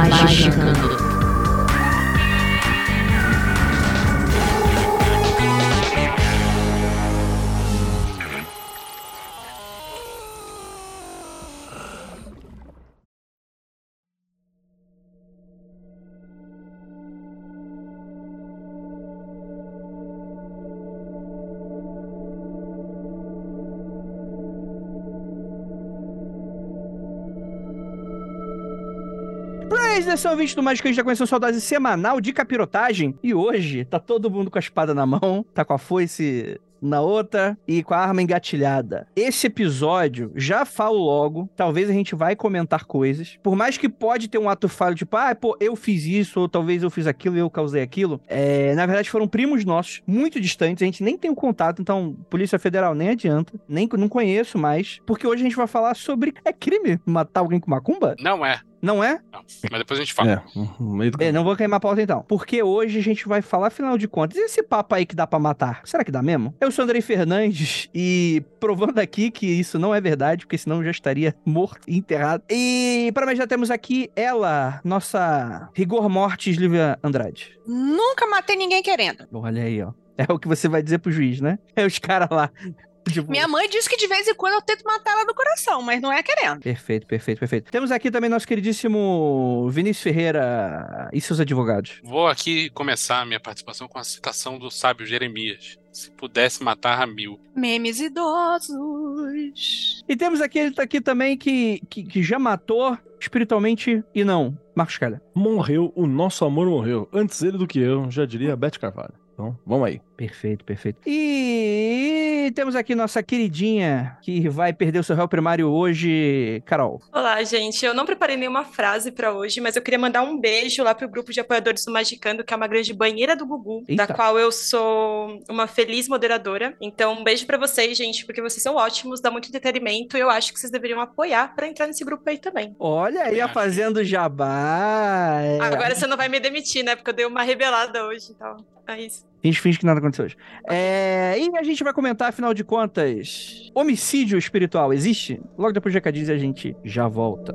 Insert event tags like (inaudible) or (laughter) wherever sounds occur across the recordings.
麦是时刻刻。Magicando. Atenção, ouvinte do Mágico, a gente já conheceu sua dose semanal de capirotagem. E hoje, tá todo mundo com a espada na mão, tá com a foice na outra e com a arma engatilhada. Esse episódio, já falo logo, talvez a gente vai comentar coisas. Por mais que pode ter um ato falho, tipo, ah, pô, eu fiz isso, ou talvez eu fiz aquilo e eu causei aquilo. É, na verdade, foram primos nossos, muito distantes, a gente nem tem o um contato, então, Polícia Federal nem adianta, nem não conheço mais, porque hoje a gente vai falar sobre é crime matar alguém com macumba? Não é. Não é? Não, mas depois a gente fala. É, no meio do... é, não vou queimar a pauta então. Porque hoje a gente vai falar, afinal de contas, e esse papo aí que dá para matar? Será que dá mesmo? Eu sou Andrei Fernandes e provando aqui que isso não é verdade, porque senão eu já estaria morto e enterrado. E para mais já temos aqui ela, nossa rigor mortis Lívia Andrade. Nunca matei ninguém querendo. Olha aí, ó. É o que você vai dizer pro juiz, né? É os caras lá. Tipo... Minha mãe diz que de vez em quando eu tento matar ela do coração, mas não é querendo. Perfeito, perfeito, perfeito. Temos aqui também nosso queridíssimo Vinícius Ferreira e seus advogados. Vou aqui começar a minha participação com a citação do sábio Jeremias. Se pudesse matar a mil. Memes idosos. E temos aquele aqui também que, que, que já matou espiritualmente e não. Marcos Calha. Morreu, o nosso amor morreu. Antes ele do que eu, já diria Beth Carvalho. Então, vamos aí. Perfeito, perfeito. E temos aqui nossa queridinha que vai perder o seu réu primário hoje, Carol. Olá, gente. Eu não preparei nenhuma frase para hoje, mas eu queria mandar um beijo lá pro grupo de apoiadores do Magicando, que é uma grande banheira do Gugu, Eita. da qual eu sou uma feliz moderadora. Então, um beijo para vocês, gente, porque vocês são ótimos, dá muito entretenimento e eu acho que vocês deveriam apoiar para entrar nesse grupo aí também. Olha aí, a fazendo jabá. É. Agora você não vai me demitir, né? Porque eu dei uma rebelada hoje, então. É isso. Finge, finge que nada aconteceu hoje. É, e a gente vai comentar, afinal de contas, homicídio espiritual existe? Logo depois de recadinhos a gente já volta.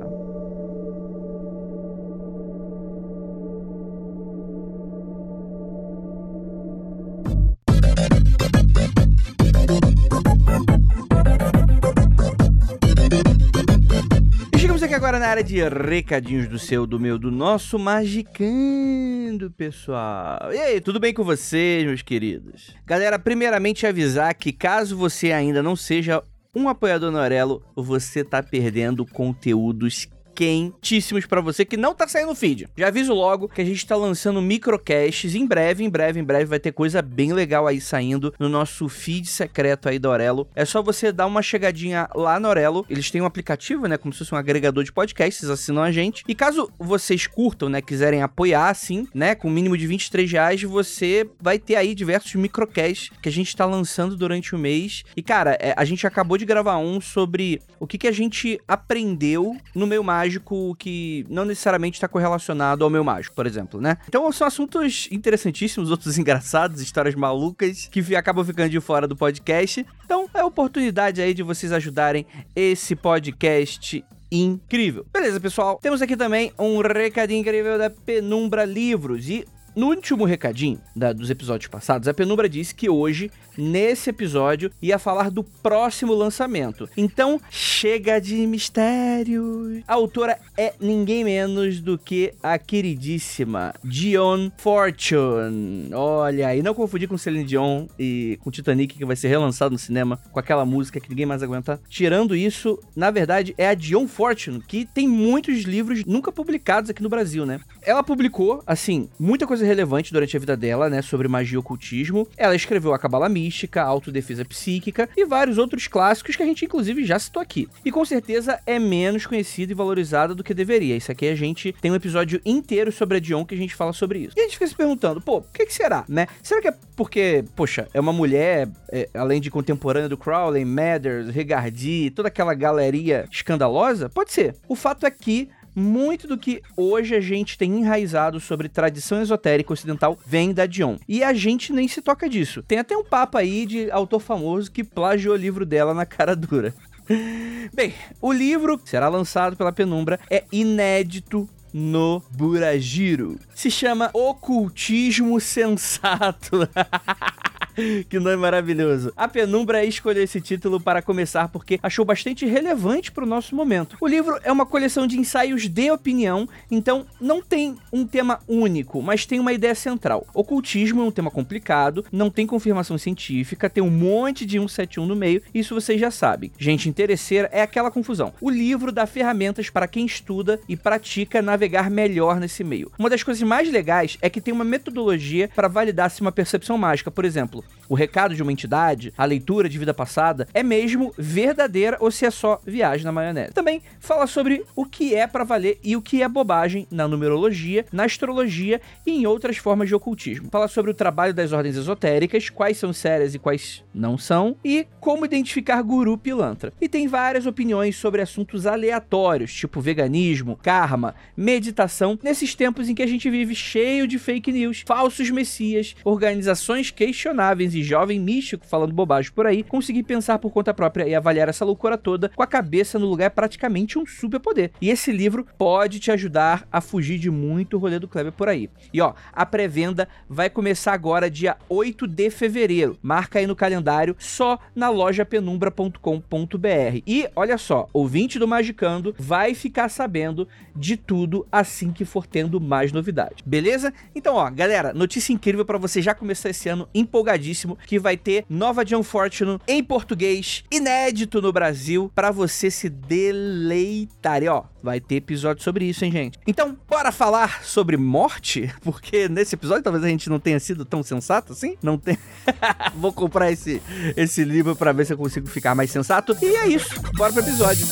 Agora na área de recadinhos do seu, do meu, do nosso Magicando, pessoal. E aí, tudo bem com vocês, meus queridos? Galera, primeiramente avisar que caso você ainda não seja um apoiador no Aurelo, você tá perdendo conteúdos quentíssimos para você que não tá saindo no feed. Já aviso logo que a gente tá lançando microcasts em breve, em breve, em breve vai ter coisa bem legal aí saindo no nosso feed secreto aí da Aurelo. É só você dar uma chegadinha lá no Aurelo. Eles têm um aplicativo, né, como se fosse um agregador de podcasts, assinam a gente. E caso vocês curtam, né, quiserem apoiar assim, né, com o mínimo de 23 reais, você vai ter aí diversos microcasts que a gente tá lançando durante o mês. E cara, é, a gente acabou de gravar um sobre o que, que a gente aprendeu no meio mágico mágico que não necessariamente está correlacionado ao meu mágico, por exemplo, né? Então são assuntos interessantíssimos, outros (laughs) engraçados, histórias malucas que acabam ficando de fora do podcast. Então é oportunidade aí de vocês ajudarem esse podcast incrível. Beleza, pessoal? Temos aqui também um recadinho incrível da Penumbra Livros e no último recadinho da, dos episódios passados, a Penumbra disse que hoje nesse episódio ia falar do próximo lançamento. Então, chega de mistério. A autora é ninguém menos do que a queridíssima Dion Fortune. Olha, e não confundir com Celine Dion e com Titanic que vai ser relançado no cinema com aquela música que ninguém mais aguenta. Tirando isso, na verdade, é a Dion Fortune que tem muitos livros nunca publicados aqui no Brasil, né? Ela publicou, assim, muita coisa relevante durante a vida dela, né, sobre magia e ocultismo. Ela escreveu a Cabala Mística, a Autodefesa Psíquica e vários outros clássicos que a gente inclusive já citou aqui. E com certeza é menos conhecida e valorizada do que deveria. Isso aqui a gente tem um episódio inteiro sobre a Dion que a gente fala sobre isso. E a gente fica se perguntando, pô, o que, que será, né? Será que é porque, poxa, é uma mulher, é, além de contemporânea do Crowley, Mathers, Regardi, toda aquela galeria escandalosa? Pode ser. O fato é que muito do que hoje a gente tem enraizado sobre tradição esotérica ocidental vem da Dion. E a gente nem se toca disso. Tem até um papo aí de autor famoso que plagiou o livro dela na cara dura. (laughs) Bem, o livro será lançado pela Penumbra, é inédito no Burajiro. Se chama Ocultismo Sensato. (laughs) (laughs) que nome maravilhoso. A Penumbra escolheu esse título para começar porque achou bastante relevante para o nosso momento. O livro é uma coleção de ensaios de opinião, então não tem um tema único, mas tem uma ideia central. Ocultismo é um tema complicado, não tem confirmação científica, tem um monte de 171 no meio, isso vocês já sabem. Gente interesseira é aquela confusão. O livro dá ferramentas para quem estuda e pratica navegar melhor nesse meio. Uma das coisas mais legais é que tem uma metodologia para validar se uma percepção mágica, por exemplo, o recado de uma entidade, a leitura de vida passada, é mesmo verdadeira ou se é só viagem na maionese. Também fala sobre o que é para valer e o que é bobagem na numerologia, na astrologia e em outras formas de ocultismo. Fala sobre o trabalho das ordens esotéricas, quais são sérias e quais não são, e como identificar guru pilantra. E tem várias opiniões sobre assuntos aleatórios, tipo veganismo, karma, meditação, nesses tempos em que a gente vive cheio de fake news, falsos messias, organizações questionáveis e jovem místico falando bobagem por aí, conseguir pensar por conta própria e avaliar essa loucura toda com a cabeça no lugar é praticamente um superpoder. E esse livro pode te ajudar a fugir de muito rolê do Kleber por aí. E ó, a pré-venda vai começar agora dia 8 de fevereiro. Marca aí no calendário só na loja penumbra.com.br. E olha só, ouvinte do Magicando vai ficar sabendo de tudo assim que for tendo mais novidade. Beleza? Então, ó, galera, notícia incrível para você já começar esse ano empolgadinho que vai ter Nova John Fortune em português, inédito no Brasil, para você se deleitar. E ó, vai ter episódio sobre isso, hein, gente? Então, bora falar sobre morte? (laughs) Porque nesse episódio talvez a gente não tenha sido tão sensato assim. Não tem. (laughs) Vou comprar esse, esse livro para ver se eu consigo ficar mais sensato. E é isso. Bora pro episódio.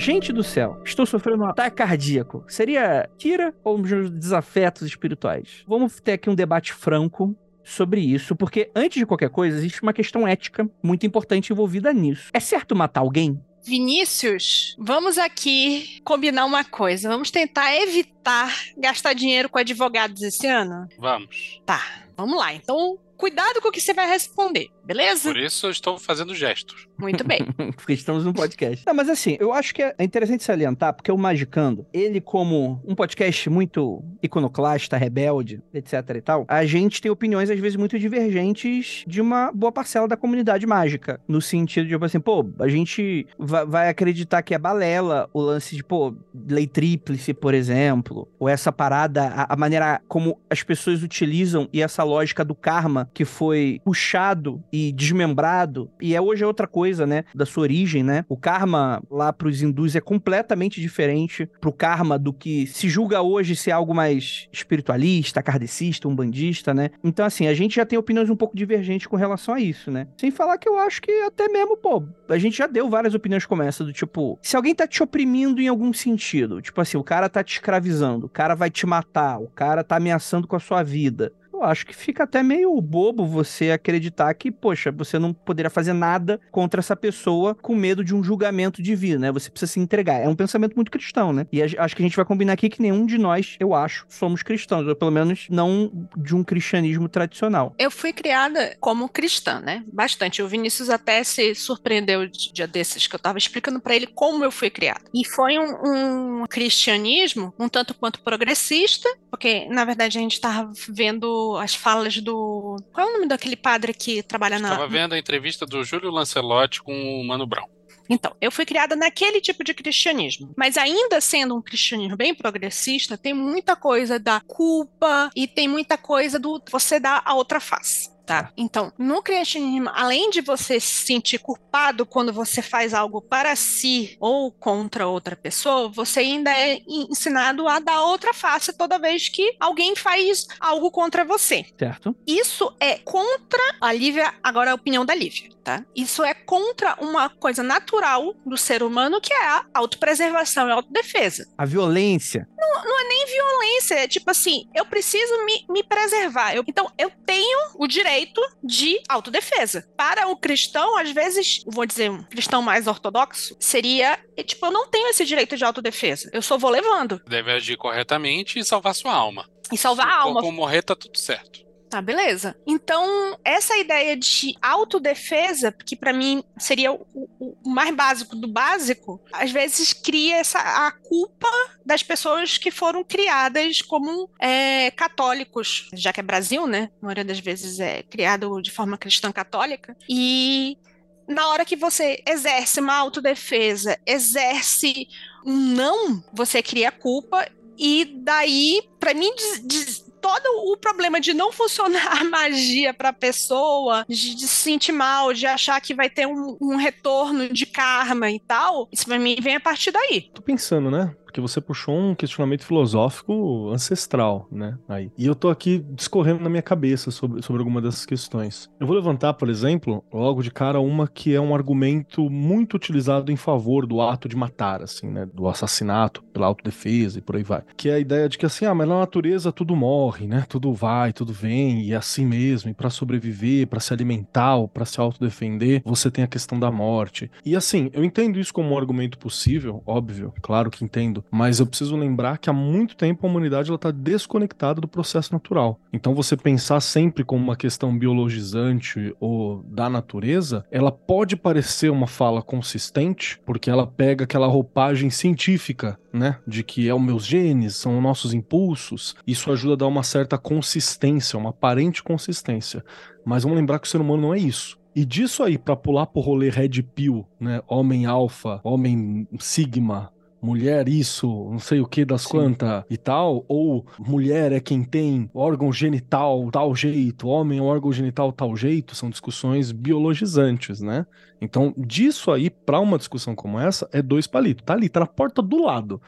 Gente do céu, estou sofrendo um ataque cardíaco. Seria Kira ou meus desafetos espirituais? Vamos ter aqui um debate franco sobre isso, porque antes de qualquer coisa, existe uma questão ética muito importante envolvida nisso. É certo matar alguém? Vinícius, vamos aqui combinar uma coisa. Vamos tentar evitar gastar dinheiro com advogados esse ano? Vamos. Tá, vamos lá. Então, cuidado com o que você vai responder beleza? Por isso eu estou fazendo gestos. Muito bem. (laughs) porque estamos no podcast. Não, mas assim, eu acho que é interessante salientar, porque o Magicando, ele como um podcast muito iconoclasta, rebelde, etc e tal, a gente tem opiniões às vezes muito divergentes de uma boa parcela da comunidade mágica. No sentido de, tipo assim, pô, a gente vai acreditar que é balela o lance de, pô, lei tríplice, por exemplo, ou essa parada, a, a maneira como as pessoas utilizam e essa lógica do karma que foi puxado e desmembrado. E é hoje é outra coisa, né? Da sua origem, né? O karma lá pros hindus é completamente diferente pro karma do que se julga hoje ser algo mais espiritualista, kardecista, umbandista, né? Então, assim, a gente já tem opiniões um pouco divergentes com relação a isso, né? Sem falar que eu acho que até mesmo, pô, a gente já deu várias opiniões como essa, do tipo, se alguém tá te oprimindo em algum sentido, tipo assim, o cara tá te escravizando, o cara vai te matar, o cara tá ameaçando com a sua vida eu acho que fica até meio bobo você acreditar que, poxa, você não poderia fazer nada contra essa pessoa com medo de um julgamento divino, né? Você precisa se entregar. É um pensamento muito cristão, né? E acho que a gente vai combinar aqui que nenhum de nós, eu acho, somos cristãos, ou pelo menos não de um cristianismo tradicional. Eu fui criada como cristã, né? Bastante. O Vinícius até se surpreendeu de dia desses que eu tava explicando para ele como eu fui criada. E foi um, um cristianismo um tanto quanto progressista, porque na verdade a gente tava vendo as falas do. Qual é o nome daquele padre que trabalha na. Estava vendo a entrevista do Júlio Lancelotti com o Mano Brown. Então, eu fui criada naquele tipo de cristianismo, mas ainda sendo um cristianismo bem progressista, tem muita coisa da culpa e tem muita coisa do você dar a outra face. Tá? Então, no cristianismo, além de você se sentir culpado quando você faz algo para si ou contra outra pessoa, você ainda é ensinado a dar outra face toda vez que alguém faz algo contra você. Certo. Isso é contra a Lívia, agora a opinião da Lívia. Tá? Isso é contra uma coisa natural do ser humano, que é a autopreservação e autodefesa. A violência. Não, não é nem violência, é tipo assim, eu preciso me, me preservar. Eu, então, eu tenho o direito de autodefesa. Para o cristão, às vezes, vou dizer, um cristão mais ortodoxo, seria, tipo, eu não tenho esse direito de autodefesa. Eu só vou levando. Deve agir corretamente e salvar sua alma. E salvar Se a alma. Morrer, tá tudo certo. Tá, beleza. Então, essa ideia de autodefesa, que para mim seria o, o, mais básico do básico, às vezes cria essa, a culpa das pessoas que foram criadas como é, católicos, já que é Brasil, né? A maioria das vezes é criado de forma cristã católica. E na hora que você exerce uma autodefesa, exerce um não, você cria culpa. E daí, para mim, todo o problema de não funcionar a magia para a pessoa, de, de, se sentir mal, de achar que vai ter um, um retorno de karma e tal, isso para mim vem a partir daí. Tô pensando, né? Porque você puxou um questionamento filosófico ancestral, né? Aí. E eu tô aqui discorrendo na minha cabeça sobre, sobre alguma dessas questões. Eu vou levantar, por exemplo, logo de cara, uma que é um argumento muito utilizado em favor do ato de matar, assim, né? Do assassinato, pela autodefesa e por aí vai. Que é a ideia de que, assim, ah, mas na natureza tudo morre, né? Tudo vai, tudo vem, e é assim mesmo. E para sobreviver, para se alimentar ou pra se autodefender, você tem a questão da morte. E assim, eu entendo isso como um argumento possível, óbvio, claro que entendo mas eu preciso lembrar que há muito tempo a humanidade está desconectada do processo natural. Então você pensar sempre como uma questão biologizante ou da natureza, ela pode parecer uma fala consistente, porque ela pega aquela roupagem científica, né, de que é os meus genes, são os nossos impulsos. Isso ajuda a dar uma certa consistência, uma aparente consistência. Mas vamos lembrar que o ser humano não é isso. E disso aí, para pular pro rolê Red Pill, né? Homem alfa, homem sigma, mulher isso, não sei o que das quantas e tal, ou mulher é quem tem órgão genital tal jeito, homem é órgão genital tal jeito, são discussões biologizantes, né? Então, disso aí, para uma discussão como essa, é dois palitos. Tá ali, tá na porta do lado.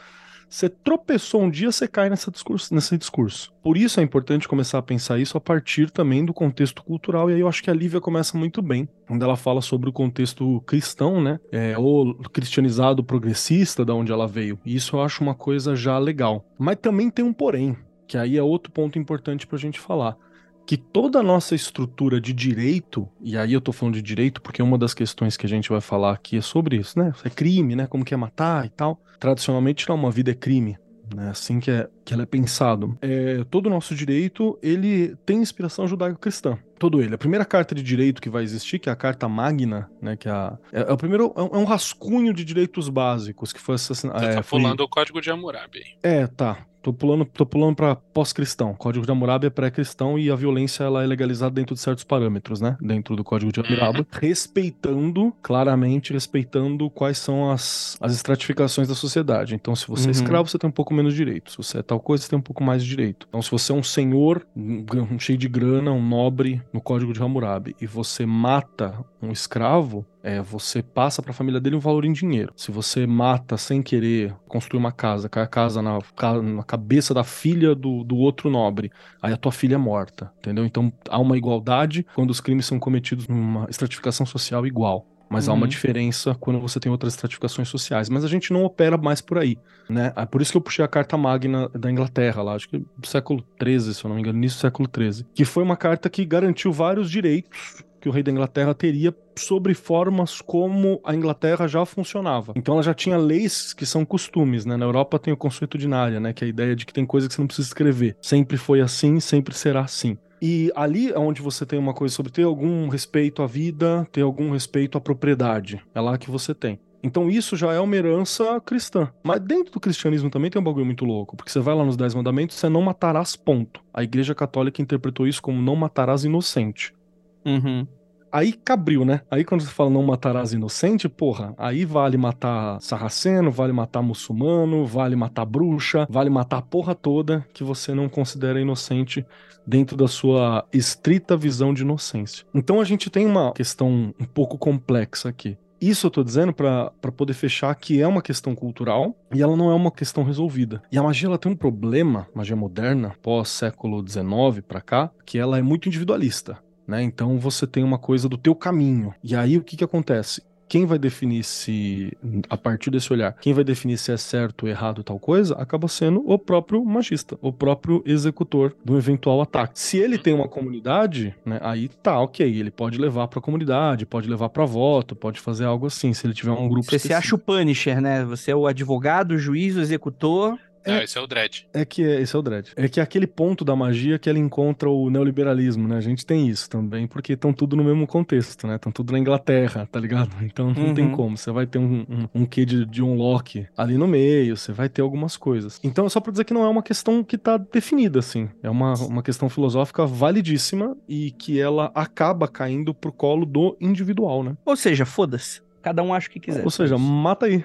Você tropeçou um dia, você cai nessa discurso, nesse discurso. Por isso é importante começar a pensar isso a partir também do contexto cultural. E aí eu acho que a Lívia começa muito bem, quando ela fala sobre o contexto cristão, né? É, ou cristianizado progressista, da onde ela veio. E isso eu acho uma coisa já legal. Mas também tem um porém, que aí é outro ponto importante pra gente falar que toda a nossa estrutura de direito, e aí eu tô falando de direito porque uma das questões que a gente vai falar aqui é sobre isso, né? É crime, né? Como que é matar e tal. Tradicionalmente não, uma vida é crime. Né, assim que, é, que ela é pensado. É, todo o nosso direito, ele tem inspiração judaico-cristã. Todo ele. A primeira carta de direito que vai existir, que é a Carta Magna, né, que é, a, é, é o primeiro, é um, é rascunho de direitos básicos que foi assassinado. Você é, tá foi... pulando o Código de Hammurabi. É, tá. Tô pulando, tô pulando para pós-cristão. Código de Hammurabi é pré-cristão e a violência ela é legalizada dentro de certos parâmetros, né? Dentro do Código de Hammurabi, uhum. respeitando, claramente, respeitando quais são as, as estratificações da sociedade. Então, se você é uhum. é escravo, você tem um pouco menos de direito. Se você é tal coisa, você tem um pouco mais de direito. Então, se você é um senhor um, um cheio de grana, um nobre no Código de Hammurabi, e você mata um escravo, é, você passa para a família dele um valor em dinheiro. Se você mata sem querer construir uma casa, cai a casa na, na cabeça da filha do, do outro nobre, aí a tua filha é morta, entendeu? Então há uma igualdade quando os crimes são cometidos numa estratificação social igual. Mas uhum. há uma uhum. diferença quando você tem outras estratificações sociais. Mas a gente não opera mais por aí, né? É por isso que eu puxei a Carta Magna da Inglaterra, lá, acho que do século XIII, se eu não me engano, início do século XIII, que foi uma carta que garantiu vários direitos que o rei da Inglaterra teria sobre formas como a Inglaterra já funcionava. Então ela já tinha leis que são costumes, né? Na Europa tem o consuetudinária, né? Que é a ideia de que tem coisa que você não precisa escrever. Sempre foi assim, sempre será assim. E ali é onde você tem uma coisa sobre ter algum respeito à vida, ter algum respeito à propriedade. É lá que você tem. Então isso já é uma herança cristã. Mas dentro do cristianismo também tem um bagulho muito louco, porque você vai lá nos Dez Mandamentos, você não matarás, ponto. A Igreja Católica interpretou isso como não matarás inocente. Uhum. aí cabriu, né? Aí quando você fala não matarás inocente, porra, aí vale matar sarraceno, vale matar muçulmano, vale matar bruxa, vale matar a porra toda que você não considera inocente dentro da sua estrita visão de inocência. Então a gente tem uma questão um pouco complexa aqui. Isso eu tô dizendo para poder fechar que é uma questão cultural e ela não é uma questão resolvida. E a magia ela tem um problema, magia moderna, pós século XIX para cá, que ela é muito individualista. Né? Então você tem uma coisa do teu caminho. E aí o que, que acontece? quem vai definir se, a partir desse olhar, quem vai definir se é certo ou errado tal coisa, acaba sendo o próprio magista, o próprio executor do eventual ataque. Se ele tem uma comunidade, né, aí tá, ok, ele pode levar pra comunidade, pode levar para voto, pode fazer algo assim, se ele tiver um grupo Você se acha o Punisher, né? Você é o advogado, o juiz, o executor, não, é, esse é o Dredd. É que é, esse é o Dredd. É que é aquele ponto da magia que ela encontra o neoliberalismo, né? A gente tem isso também, porque estão tudo no mesmo contexto, né? Estão tudo na Inglaterra, tá ligado? (laughs) Então não uhum. tem como. Você vai ter um, um, um quê de, de um Locke ali no meio, você vai ter algumas coisas. Então é só pra dizer que não é uma questão que tá definida, assim. É uma, uma questão filosófica validíssima e que ela acaba caindo pro colo do individual, né? Ou seja, foda-se. Cada um acha o que quiser. Ou seja, mata aí.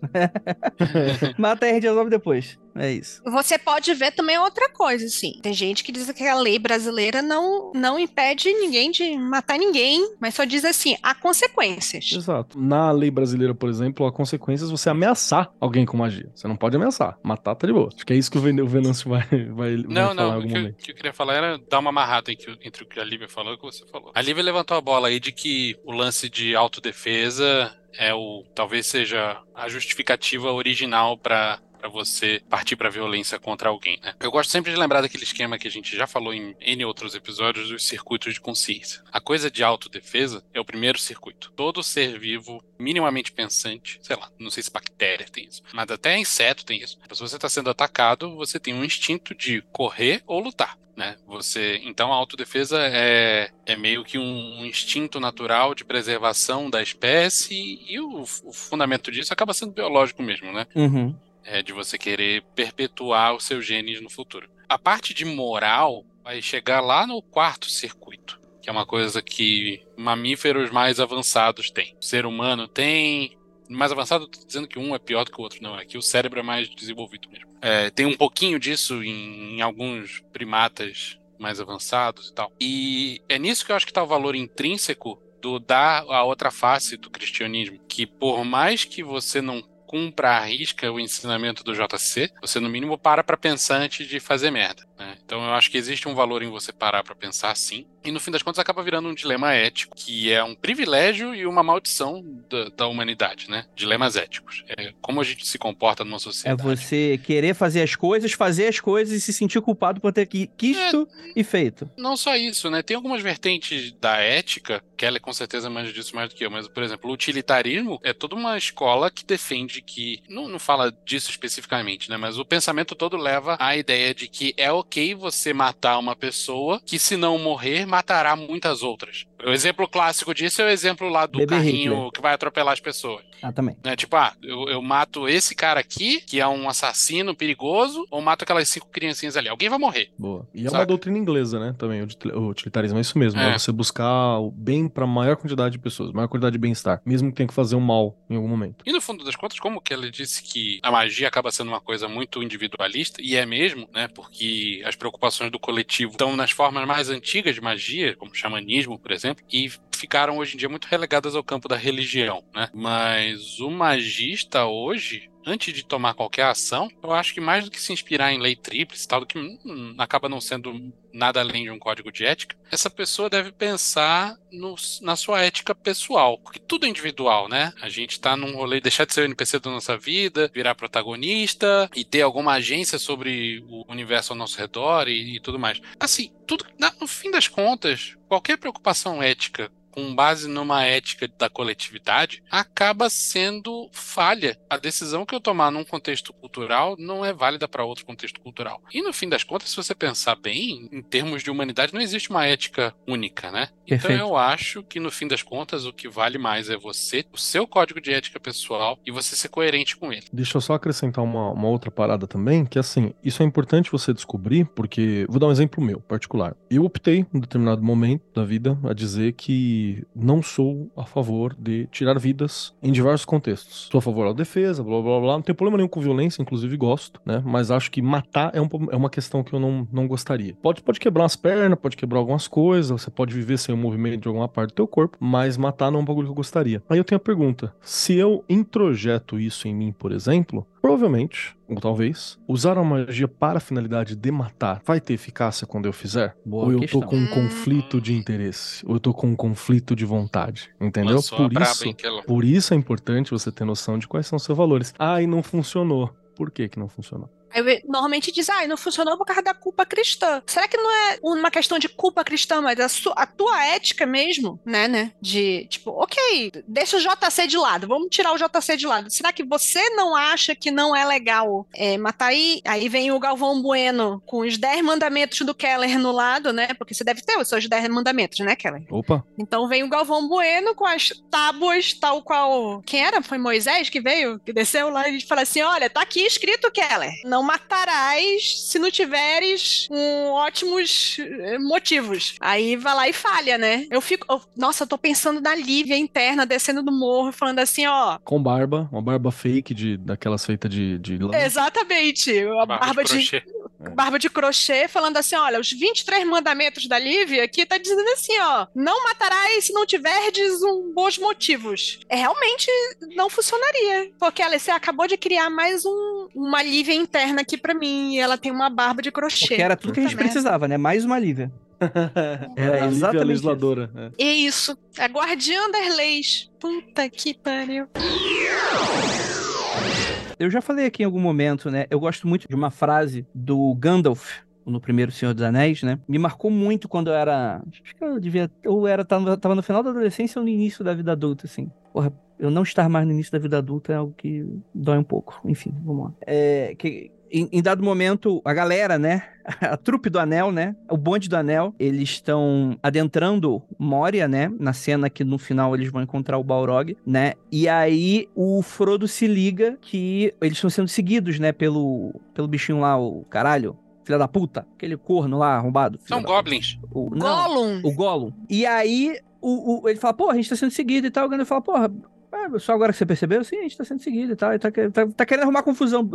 (laughs) mata aí, a gente resolve depois. É isso. Você pode ver também outra coisa, assim. Tem gente que diz que a lei brasileira não, não impede ninguém de matar ninguém, mas só diz assim, há consequências. Exato. Na lei brasileira, por exemplo, há consequências você ameaçar alguém com magia. Você não pode ameaçar. Matar tá de boa. Acho que é isso que o Venâncio vai, vai, não, vai não, falar em algum momento. O que eu queria falar era dar uma amarrada entre, entre o que a Lívia falou e o que você falou. A Lívia levantou a bola aí de que o lance de autodefesa é o talvez seja a justificativa original para para você partir para violência contra alguém, né? Eu gosto sempre de lembrar daquele esquema que a gente já falou em N outros episódios dos circuitos de consciência. A coisa de autodefesa é o primeiro circuito. Todo ser vivo minimamente pensante, sei lá, não sei se bactéria tem isso, mas até inseto tem isso. Se você está sendo atacado, você tem um instinto de correr ou lutar. Né? Você, então a autodefesa é, é meio que um, um instinto natural de preservação da espécie e o, o, fundamento disso acaba sendo biológico mesmo, né? Uhum. É de você querer perpetuar os seus genes no futuro. A parte de moral vai chegar lá no quarto circuito, que é uma coisa que mamíferos mais avançados têm. O ser humano tem, mais avançado, tô dizendo que um é pior do que o outro, não. É que o cérebro é mais desenvolvido mesmo. É, tem um pouquinho disso em, em, alguns primatas mais avançados e tal. E é nisso que eu acho que está o valor intrínseco do dar a outra face do cristianismo. Que por mais que você não cumpra a risca o ensinamento do JC, você no mínimo para para pensar antes de fazer merda. Né? Então eu acho que existe um valor em você parar para pensar assim. E no fim das contas acaba virando um dilema ético, que é um privilégio e uma maldição da, da humanidade, né? Dilemas éticos. É como a gente se comporta numa sociedade. É você querer fazer as coisas, fazer as coisas e se sentir culpado por ter quisto é, e feito. Não só isso, né? Tem algumas vertentes da ética, Kelly com certeza manja disso mais do que eu, mas, por exemplo, o utilitarismo é toda uma escola que defende que. Não, não fala disso especificamente, né? Mas o pensamento todo leva à ideia de que é ok você matar uma pessoa que, se não morrer, matará muitas outras. O exemplo clássico disso é o exemplo lá do carrinho Hitler. que vai atropelar as pessoas. Ah, também. Né? Tipo, ah, eu, eu, mato esse cara aqui, que é um assassino perigoso, ou mato aquelas cinco criancinhas ali. Alguém vai morrer. Boa. E saca? é uma doutrina inglesa, né? Também, o utilitarismo é isso mesmo. É, é você buscar o bem para maior quantidade de pessoas, maior quantidade de bem-estar, mesmo que tenha que fazer um mal em algum momento. E no fundo das contas, como que ela disse que a magia acaba sendo uma coisa muito individualista, e é mesmo, né? Porque as preocupações do coletivo estão nas formas mais antigas de magia, como xamanismo, por exemplo, e ficaram hoje em dia muito relegadas ao campo da religião, né? Mas o magista hoje, antes de tomar qualquer ação, eu acho que mais do que se inspirar em lei tríplice, tal, que hum, acaba não sendo nada além de um código de ética, essa pessoa deve pensar no, na sua ética pessoal, porque tudo é individual, né? A gente tá num rolê, deixar de ser o NPC da nossa vida, virar protagonista e ter alguma agência sobre o universo ao nosso redor e, e tudo mais. Assim, tudo, no fim das contas, qualquer preocupação ética com base numa ética da coletividade, acaba sendo falha. A decisão que eu tomar num contexto cultural não é válida para outro contexto cultural. E no fim das contas, se você pensar bem, em termos de humanidade, não existe uma ética única, né? Então Perfeito. eu acho que no fim das contas o que vale mais é você, o seu código de ética pessoal e você ser coerente com ele. Deixa eu só acrescentar uma, uma outra parada também, que assim, isso é importante você descobrir, porque vou dar um exemplo meu, particular. Eu optei, em determinado momento da vida, a dizer que não sou a favor de tirar vidas em diversos contextos. Sou a favor da defesa, blá blá blá. Não tem problema nenhum com violência, inclusive gosto, né? Mas acho que matar é, um, é uma questão que eu não, não gostaria. Pode, pode quebrar umas pernas, pode quebrar algumas coisas, você pode viver sem o movimento de alguma parte do teu corpo, mas matar não é um bagulho que eu gostaria. Aí eu tenho a pergunta: se eu introjeto isso em mim, por exemplo, provavelmente, ou talvez, usar a magia para a finalidade de matar vai ter eficácia quando eu fizer? Boa ou eu questão. tô com um conflito de interesse? Ou eu tô com um conflito de vontade? Entendeu? Lançou Por isso, por isso é importante você ter noção de quais são os seus valores. Ah, e não funcionou. Por que que não funcionou? Aí normalmente diz, ah, não funcionou por causa da culpa cristã. Será que não é uma questão de culpa cristã, mas a, su- a tua ética mesmo, né, né? De, tipo, ok, deixa o JC de lado, vamos tirar o JC de lado. Será que você não acha que não é legal é, matar aí? Aí vem o Galvão Bueno com os 10 mandamentos do Keller no lado, né? Porque você deve ter os seus 10 mandamentos, né, Keller? Opa, Então vem o Galvão Bueno com as tábuas, tal qual. Quem era? Foi Moisés que veio, que desceu lá e fala assim: olha, tá aqui escrito, Keller. Não matarás se não tiveres um, ótimos eh, motivos. Aí vai lá e falha, né? Eu fico. eu- nossa, eu tô pensando na Lívia interna descendo do morro, falando assim: ó. com barba, uma barba fake de daquelas feitas de, de lã. Exatamente, a barba, de, crochê. barba de crochê, falando assim: olha, os 23 mandamentos da Lívia aqui tá dizendo assim: ó, não matarás se não tiverdes um bons motivos. É, realmente não funcionaria. Porque, Alice, você acabou de criar mais um, uma Lívia interna aqui pra mim e ela tem uma barba de crochê. Porque era tudo que a gente merda. precisava, né? Mais uma Lívia. (laughs) Era a Lívia exatamente isso. legisladora. é. É isso. É guardiã das leis. Puta que pariu. Eu já falei aqui em algum momento, né? Eu gosto muito de uma frase do Gandalf no primeiro Senhor dos Anéis, né? Me marcou muito quando eu era. Acho que eu devia. Ou era, tava, tava no final da adolescência ou no início da vida adulta, assim. Porra, eu não estar mais no início da vida adulta é algo que dói um pouco. Enfim, vamos lá. É, que, em, em dado momento, a galera, né? (laughs) A trupe do Anel, né? O bonde do Anel, eles estão adentrando Moria, né? Na cena que no final eles vão encontrar o Balrog, né? E aí o Frodo se liga que eles estão sendo seguidos, né? Pelo, pelo bichinho lá, o caralho. Filha da puta. Aquele corno lá, arrombado. São goblins. O, não, Gollum. o Gollum. E aí, o, o- ele fala, pô, a gente tá sendo seguido e tal. O Gandalf fala, porra, ah, só agora que você percebeu? Sim, a gente tá sendo seguido e tal. E tá, tá- tá querendo arrumar confusão.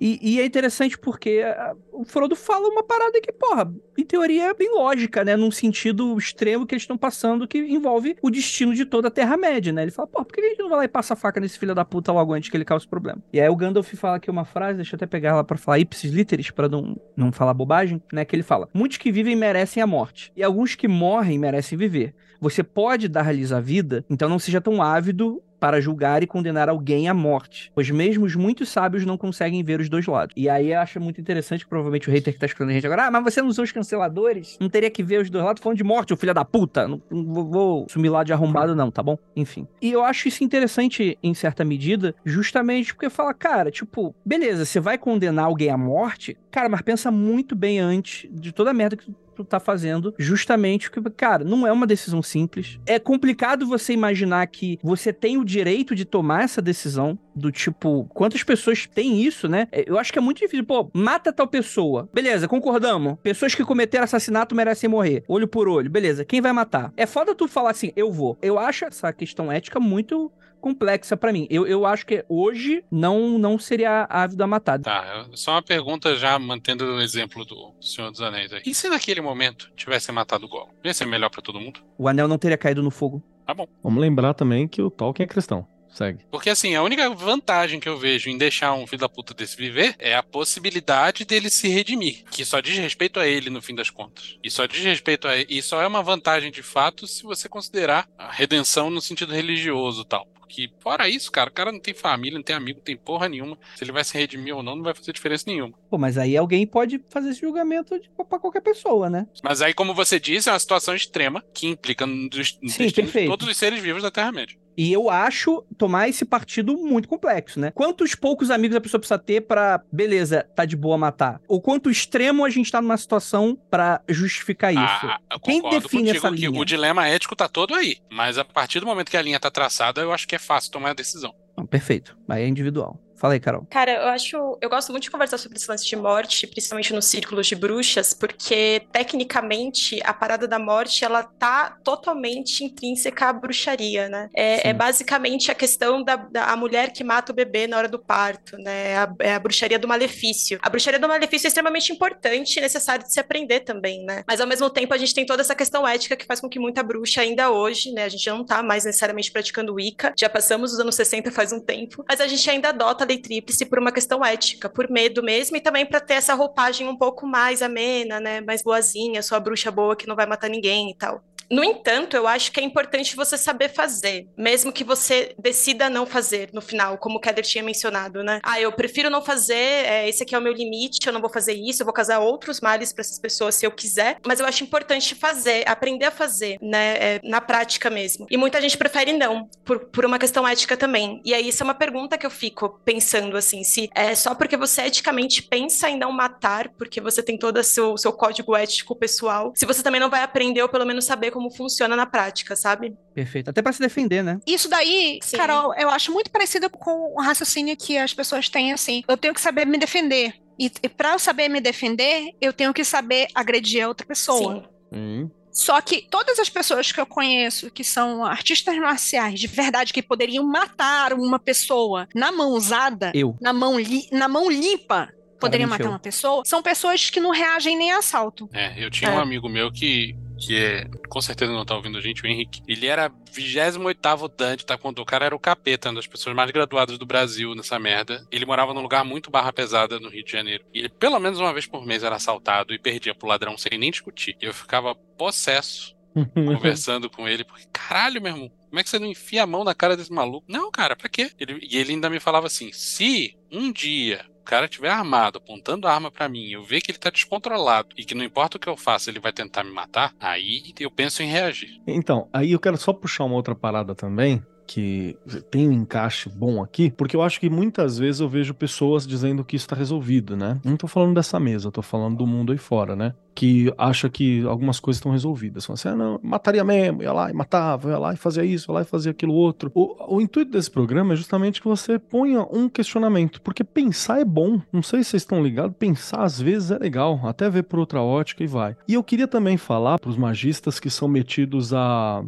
E, e é interessante porque ah, o Frodo fala uma parada que, porra, em teoria é bem lógica, né? Num sentido extremo que eles estão passando que envolve o destino de toda a Terra-média, né? Ele fala, porra, por que a gente não vai lá e passa a faca nesse filho da puta logo antes que ele cause problema? E aí o Gandalf fala aqui uma frase, deixa eu até pegar ela pra falar ipsis literis, pra não, não falar bobagem, né? Que ele fala, muitos que vivem merecem a morte, e alguns que morrem merecem viver. Você pode dar-lhes a vida, então não seja tão ávido para julgar e condenar alguém à morte, pois mesmo os muito sábios não conseguem ver os dois lados. E aí acho muito interessante que provavelmente o hater que tá escutando a gente agora, ah, mas você não usou os canceladores? Não teria que ver os dois lados falando de morte, ô filho da puta. Não, não vou, vou sumir lá de arrombado não, tá bom? Enfim. E eu acho isso interessante em certa medida, justamente porque fala, cara, tipo, beleza, você vai condenar alguém à morte, cara, mas pensa muito bem antes de toda a merda que tu tá fazendo, justamente porque, cara, não é uma decisão simples. É complicado você imaginar que você tem o direito de tomar essa decisão, do tipo, quantas pessoas têm isso, né? É, Eu acho que é muito difícil. Pô, mata tal pessoa. Beleza, concordamos. Pessoas que cometeram assassinato merecem morrer. Olho por olho. Beleza, quem vai matar? É foda tu falar assim, eu vou. Eu acho essa questão ética muito complexa pra mim. Eu, eu acho que hoje não não seria ávido a matar. Tá, só uma pergunta já mantendo o exemplo do Senhor dos Anéis aí. E se naquele momento tivessem matado o Gollum? Ia ser melhor pra todo mundo? O anel não teria caído no fogo. Tá bom. Vamos lembrar também que o Tolkien é cristão. Segue. Porque assim, a única vantagem que eu vejo em deixar um filho da puta desse viver é a possibilidade dele se redimir. Que só diz respeito a ele no fim das contas. E só diz respeito a ele. E só é uma vantagem de fato se você considerar a redenção no sentido religioso e tal. Porque fora isso, cara, o cara não tem família, não tem amigo, não tem porra nenhuma. Se ele vai se redimir ou não, não vai fazer diferença nenhuma. Pô, mas aí alguém pode fazer esse julgamento de, pra qualquer pessoa, né? Mas aí, como você disse, é uma situação extrema que implica no, des- no Sim, destino de todos os seres vivos da Terra-média. E eu acho tomar esse partido muito complexo, né? Quantos poucos amigos a pessoa precisa ter pra, beleza, tá de boa matar? Ou quanto extremo a gente tá numa situação para justificar isso? Ah, Quem define essa linha? o dilema ético tá todo aí. Mas a partir do momento que a linha tá traçada, eu acho que é fácil tomar a decisão. Perfeito. Aí é individual. Fala aí, Carol. Cara, eu acho. Eu gosto muito de conversar sobre esse lance de morte, principalmente nos círculos de bruxas, porque tecnicamente a parada da morte ela tá totalmente intrínseca à bruxaria, né? É, é basicamente a questão da, da a mulher que mata o bebê na hora do parto, né? A, é a bruxaria do malefício. A bruxaria do malefício é extremamente importante e necessário de se aprender também, né? Mas ao mesmo tempo a gente tem toda essa questão ética que faz com que muita bruxa ainda hoje, né? A gente não tá mais necessariamente praticando Wicca, já passamos os anos 60 faz um tempo, mas a gente ainda adota lei tríplice por uma questão ética, por medo mesmo, e também para ter essa roupagem um pouco mais amena, né? Mais boazinha, sua bruxa boa que não vai matar ninguém e tal. No entanto, eu acho que é importante você saber fazer, mesmo que você decida não fazer no final, como o Keller tinha mencionado, né? Ah, eu prefiro não fazer, é, esse aqui é o meu limite, eu não vou fazer isso, eu vou casar outros males para essas pessoas se eu quiser, mas eu acho importante fazer, aprender a fazer, né? É, na prática mesmo. E muita gente prefere não, por, por uma questão ética também. E aí, isso é uma pergunta que eu fico pensando, assim, se é só porque você eticamente pensa em não matar, porque você tem todo o seu, seu código ético pessoal, se você também não vai aprender ou pelo menos saber como como funciona na prática, sabe? Perfeito. Até para se defender, né? Isso daí, Sim. Carol, eu acho muito parecido com o raciocínio que as pessoas têm assim. Eu tenho que saber me defender. E, e para eu saber me defender, eu tenho que saber agredir a outra pessoa. Sim. Hum. Só que todas as pessoas que eu conheço que são artistas marciais de verdade que poderiam matar uma pessoa na mão usada, eu. na mão, na mão limpa, poderiam matar uma pessoa, são pessoas que não reagem nem a assalto. É, eu tinha é. um amigo meu que que é, com certeza não tá ouvindo a gente, o Henrique. Ele era 28 Dante, tá? Quando o cara era o capeta, uma das pessoas mais graduadas do Brasil nessa merda. Ele morava num lugar muito barra pesada no Rio de Janeiro. E ele, pelo menos uma vez por mês, era assaltado e perdia pro ladrão sem nem discutir. E eu ficava possesso (laughs) conversando com ele, porque caralho, meu irmão, como é que você não enfia a mão na cara desse maluco? Não, cara, pra quê? Ele, e ele ainda me falava assim: se um dia cara estiver armado, apontando a arma para mim, eu ver que ele tá descontrolado e que não importa o que eu faça, ele vai tentar me matar, aí eu penso em reagir. Então, aí eu quero só puxar uma outra parada também, que tem um encaixe bom aqui, porque eu acho que muitas vezes eu vejo pessoas dizendo que isso está resolvido, né? Não tô falando dessa mesa, tô falando do mundo aí fora, né? Que acha que algumas coisas estão resolvidas. Fala assim, ah, não, mataria mesmo, ia lá e matava, ia lá e fazia isso, ia lá e fazia aquilo outro. O, o intuito desse programa é justamente que você ponha um questionamento, porque pensar é bom. Não sei se vocês estão ligados, pensar às vezes é legal, até ver por outra ótica e vai. E eu queria também falar para os magistas que são metidos a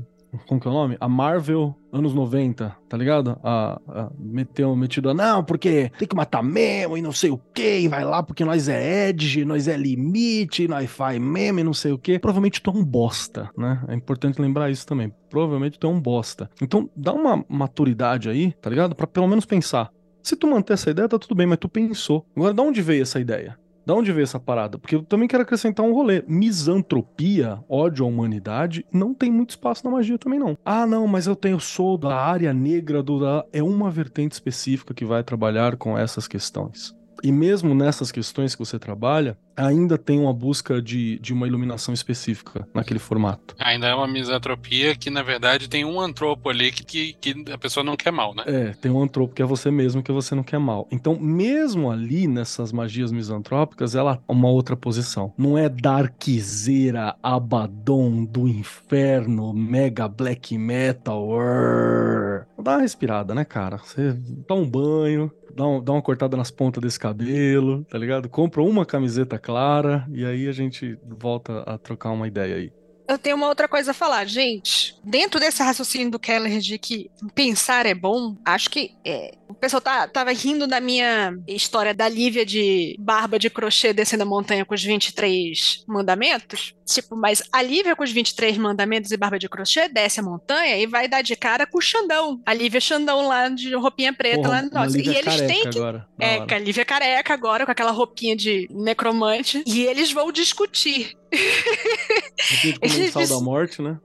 como que é o nome? A Marvel anos 90, tá ligado? A, a meteu, a, não, porque tem que matar mesmo e não sei o que, e vai lá porque nós é Edge, nós é limite, nós faz meme e não sei o que. Provavelmente tu é um bosta, né? É importante lembrar isso também. Provavelmente tu é um bosta. Então dá uma maturidade aí, tá ligado? Pra pelo menos pensar. Se tu manter essa ideia, tá tudo bem, mas tu pensou. Agora, de onde veio essa ideia? Da onde veio essa parada? Porque eu também quero acrescentar um rolê. Misantropia, ódio à humanidade, não tem muito espaço na magia também, não. Ah, não, mas eu tenho, sou da área negra do. É uma vertente específica que vai trabalhar com essas questões. E mesmo nessas questões que você trabalha, ainda tem uma busca de, de uma iluminação específica naquele formato. Ainda é uma misantropia que, na verdade, tem um antropo ali que, que, que a pessoa não quer mal, né? É, tem um antropo que é você mesmo que você não quer mal. Então, mesmo ali nessas magias misantrópicas, ela é uma outra posição. Não é Darkzeira, Abaddon do inferno, mega black metal. Urr. Dá uma respirada, né, cara? Você dá um banho, dá, um, dá uma cortada nas pontas desse cabelo, tá ligado? Compra uma camiseta clara e aí a gente volta a trocar uma ideia aí. Eu tenho uma outra coisa a falar, gente. Dentro desse raciocínio do Keller de que pensar é bom, acho que é, o pessoal tá, tava rindo da minha história da Lívia de barba de crochê descendo a montanha com os 23 mandamentos. Tipo, mas a Lívia com os 23 mandamentos e barba de crochê desce a montanha e vai dar de cara com o Xandão. A Lívia Xandão lá de roupinha preta Porra, lá no nosso. E eles têm que. Agora, é, com a Lívia careca agora, com aquela roupinha de necromante. E eles vão discutir (laughs) Comensal da morte, né?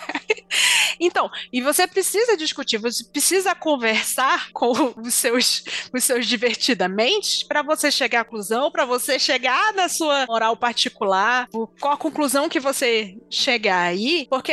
(laughs) então, e você precisa discutir, você precisa conversar com os seus, os seus divertidamente para você chegar à conclusão, para você chegar na sua moral particular, qual a conclusão que você chegar aí, porque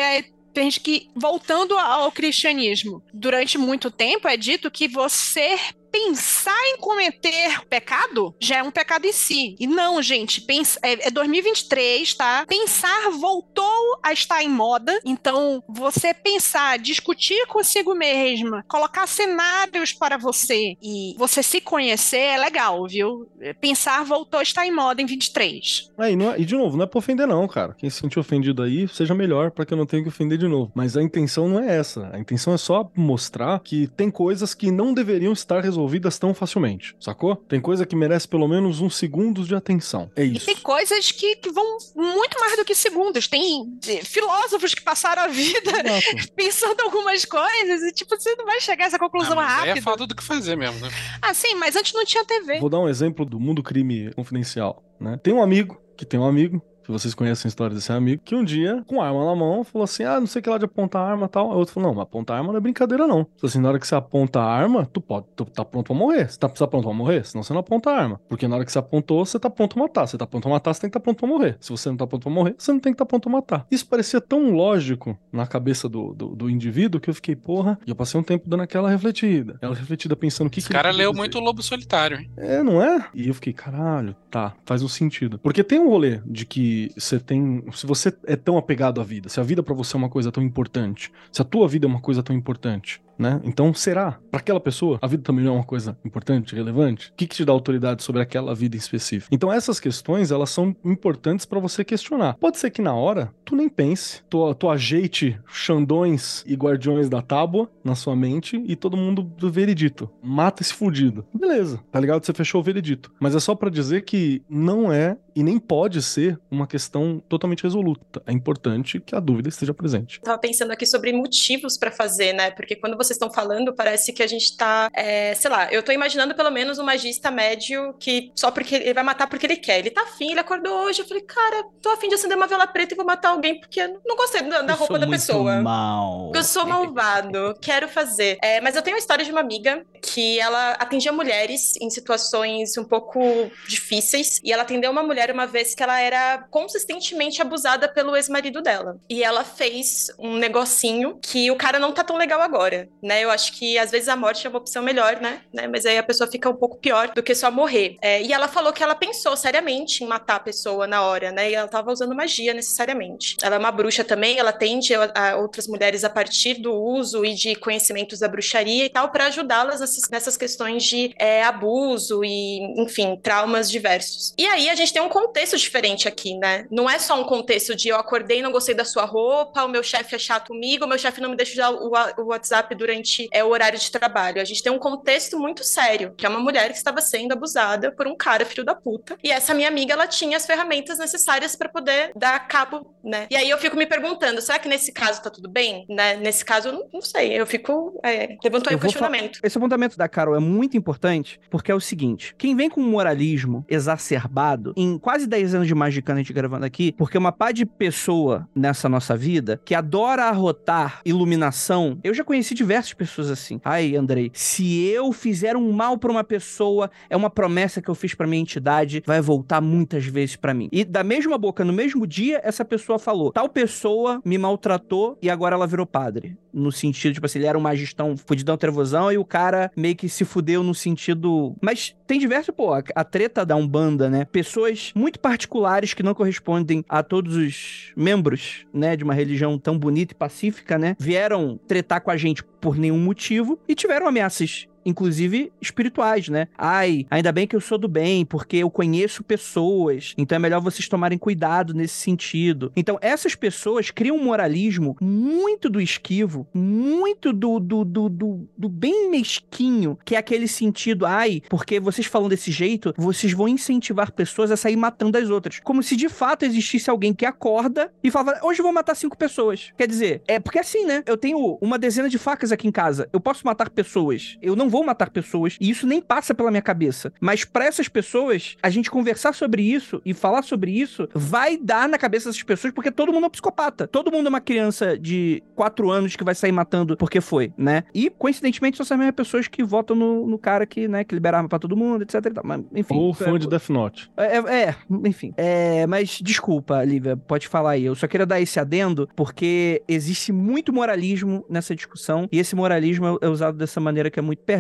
Gente que, voltando ao cristianismo, durante muito tempo é dito que você pensar em cometer pecado já é um pecado em si. E não, gente, pensa, é, é 2023, tá? Pensar voltou a estar em moda. Então, você pensar, discutir consigo mesma, colocar cenários para você e você se conhecer é legal, viu? Pensar voltou a estar em moda em 23. Aí, é, e de novo, não é pra ofender, não, cara. Quem se sentiu ofendido aí, seja melhor para que eu não tenha que ofender de novo. Mas a intenção não é essa. A intenção é só mostrar que tem coisas que não deveriam estar resolvidas resolvidas tão facilmente, sacou? Tem coisa que merece pelo menos uns segundos de atenção. É isso. E tem coisas que, que vão muito mais do que segundos. Tem eh, filósofos que passaram a vida (laughs) pensando algumas coisas e, tipo, você não vai chegar a essa conclusão ah, rápida. É falta do que fazer mesmo, né? Ah, sim, mas antes não tinha TV. Vou dar um exemplo do mundo crime confidencial, né? Tem um amigo que tem um amigo que vocês conhecem a história desse amigo, que um dia, com arma na mão, falou assim: ah, não sei o que lá de apontar arma e tal. Aí o outro falou: não, mas apontar arma não é brincadeira, não. Falou assim: na hora que você aponta a arma, tu pode, tu tá pronto pra morrer. Você tá, tá pronto pra morrer? Senão você não aponta a arma. Porque na hora que você apontou, você tá pronto pra matar. Você tá pronto pra matar, você tem que estar tá pronto pra morrer. Se você não tá pronto pra morrer, você não tem que estar tá pronto pra matar. Isso parecia tão lógico na cabeça do, do, do, indivíduo que eu fiquei, porra, e eu passei um tempo dando aquela refletida. Ela refletida pensando o que. Esse que cara leu muito o Lobo Solitário, hein? É, não é? E eu fiquei, caralho, tá, faz um sentido. Porque tem um rolê de que você tem se você é tão apegado à vida, se a vida para você é uma coisa tão importante, se a tua vida é uma coisa tão importante, né? Então, será? Para aquela pessoa, a vida também não é uma coisa importante, relevante? O que, que te dá autoridade sobre aquela vida em específico? Então, essas questões, elas são importantes para você questionar. Pode ser que na hora, tu nem pense, tu, tu ajeite xandões e guardiões da tábua na sua mente e todo mundo do veredito. Mata esse fudido. Beleza, tá ligado? Você fechou o veredito. Mas é só para dizer que não é e nem pode ser uma questão totalmente resoluta. É importante que a dúvida esteja presente. Tava pensando aqui sobre motivos para fazer, né? Porque quando vocês estão falando, parece que a gente tá, é, sei lá, eu tô imaginando pelo menos um magista médio que só porque ele vai matar porque ele quer. Ele tá afim, ele acordou hoje. Eu falei, cara, tô afim de acender uma vela preta e vou matar alguém porque não gostei da, da roupa da pessoa. Mal. Eu sou malvado, (laughs) quero fazer. É, mas eu tenho uma história de uma amiga que ela atendia mulheres em situações um pouco difíceis e ela atendeu uma mulher uma vez que ela era consistentemente abusada pelo ex-marido dela. E ela fez um negocinho que o cara não tá tão legal agora né? Eu acho que às vezes a morte é uma opção melhor, né? né? Mas aí a pessoa fica um pouco pior do que só morrer. É, e ela falou que ela pensou seriamente em matar a pessoa na hora, né? E ela tava usando magia necessariamente. Ela é uma bruxa também, ela atende a, a outras mulheres a partir do uso e de conhecimentos da bruxaria e tal, para ajudá-las nessas, questões de é, abuso e, enfim, traumas diversos. E aí a gente tem um contexto diferente aqui, né? Não é só um contexto de eu acordei não gostei da sua roupa, o meu chefe é chato comigo, o meu chefe não me deixa usar o, o WhatsApp durante é, o horário de trabalho. A gente tem um contexto muito sério, que é uma mulher que estava sendo abusada por um cara filho da puta. E essa minha amiga, ela tinha as ferramentas necessárias para poder dar cabo, né? E aí eu fico me perguntando, será que nesse caso tá tudo bem? Né? Nesse caso, eu não, não sei. Eu fico. É, levantou aí o questionamento. Esse apontamento da Carol é muito importante, porque é o seguinte: quem vem com um moralismo exacerbado, em quase 10 anos de Magicana a gente gravando aqui, porque uma pá de pessoa nessa nossa vida que adora arrotar iluminação, eu já conheci de diversas pessoas assim. Ai, Andrei, se eu fizer um mal para uma pessoa, é uma promessa que eu fiz para minha entidade, vai voltar muitas vezes para mim. E da mesma boca, no mesmo dia, essa pessoa falou: tal pessoa me maltratou e agora ela virou padre. No sentido, tipo assim, ele era um magistão fudidão trevosão e o cara meio que se fudeu no sentido. Mas tem diversos, pô, a, a treta da Umbanda, né? Pessoas muito particulares que não correspondem a todos os membros, né, de uma religião tão bonita e pacífica, né? Vieram tretar com a gente por nenhum motivo e tiveram ameaças inclusive espirituais, né? Ai, ainda bem que eu sou do bem, porque eu conheço pessoas, então é melhor vocês tomarem cuidado nesse sentido. Então, essas pessoas criam um moralismo muito do esquivo, muito do, do, do, do, do bem mesquinho, que é aquele sentido, ai, porque vocês falam desse jeito, vocês vão incentivar pessoas a sair matando as outras. Como se de fato existisse alguém que acorda e fala, hoje eu vou matar cinco pessoas. Quer dizer, é porque assim, né? Eu tenho uma dezena de facas aqui em casa, eu posso matar pessoas. Eu não vou vou matar pessoas e isso nem passa pela minha cabeça. Mas para essas pessoas, a gente conversar sobre isso e falar sobre isso vai dar na cabeça dessas pessoas porque todo mundo é um psicopata. Todo mundo é uma criança de 4 anos que vai sair matando porque foi, né? E coincidentemente são essas mesmas pessoas que votam no, no cara que, né, que libera arma pra todo mundo, etc e. Mas, enfim. Ou fã é, de Death Note. É, é, é enfim. É, mas desculpa, Lívia, pode falar aí. Eu só queria dar esse adendo porque existe muito moralismo nessa discussão e esse moralismo é usado dessa maneira que é muito perversa.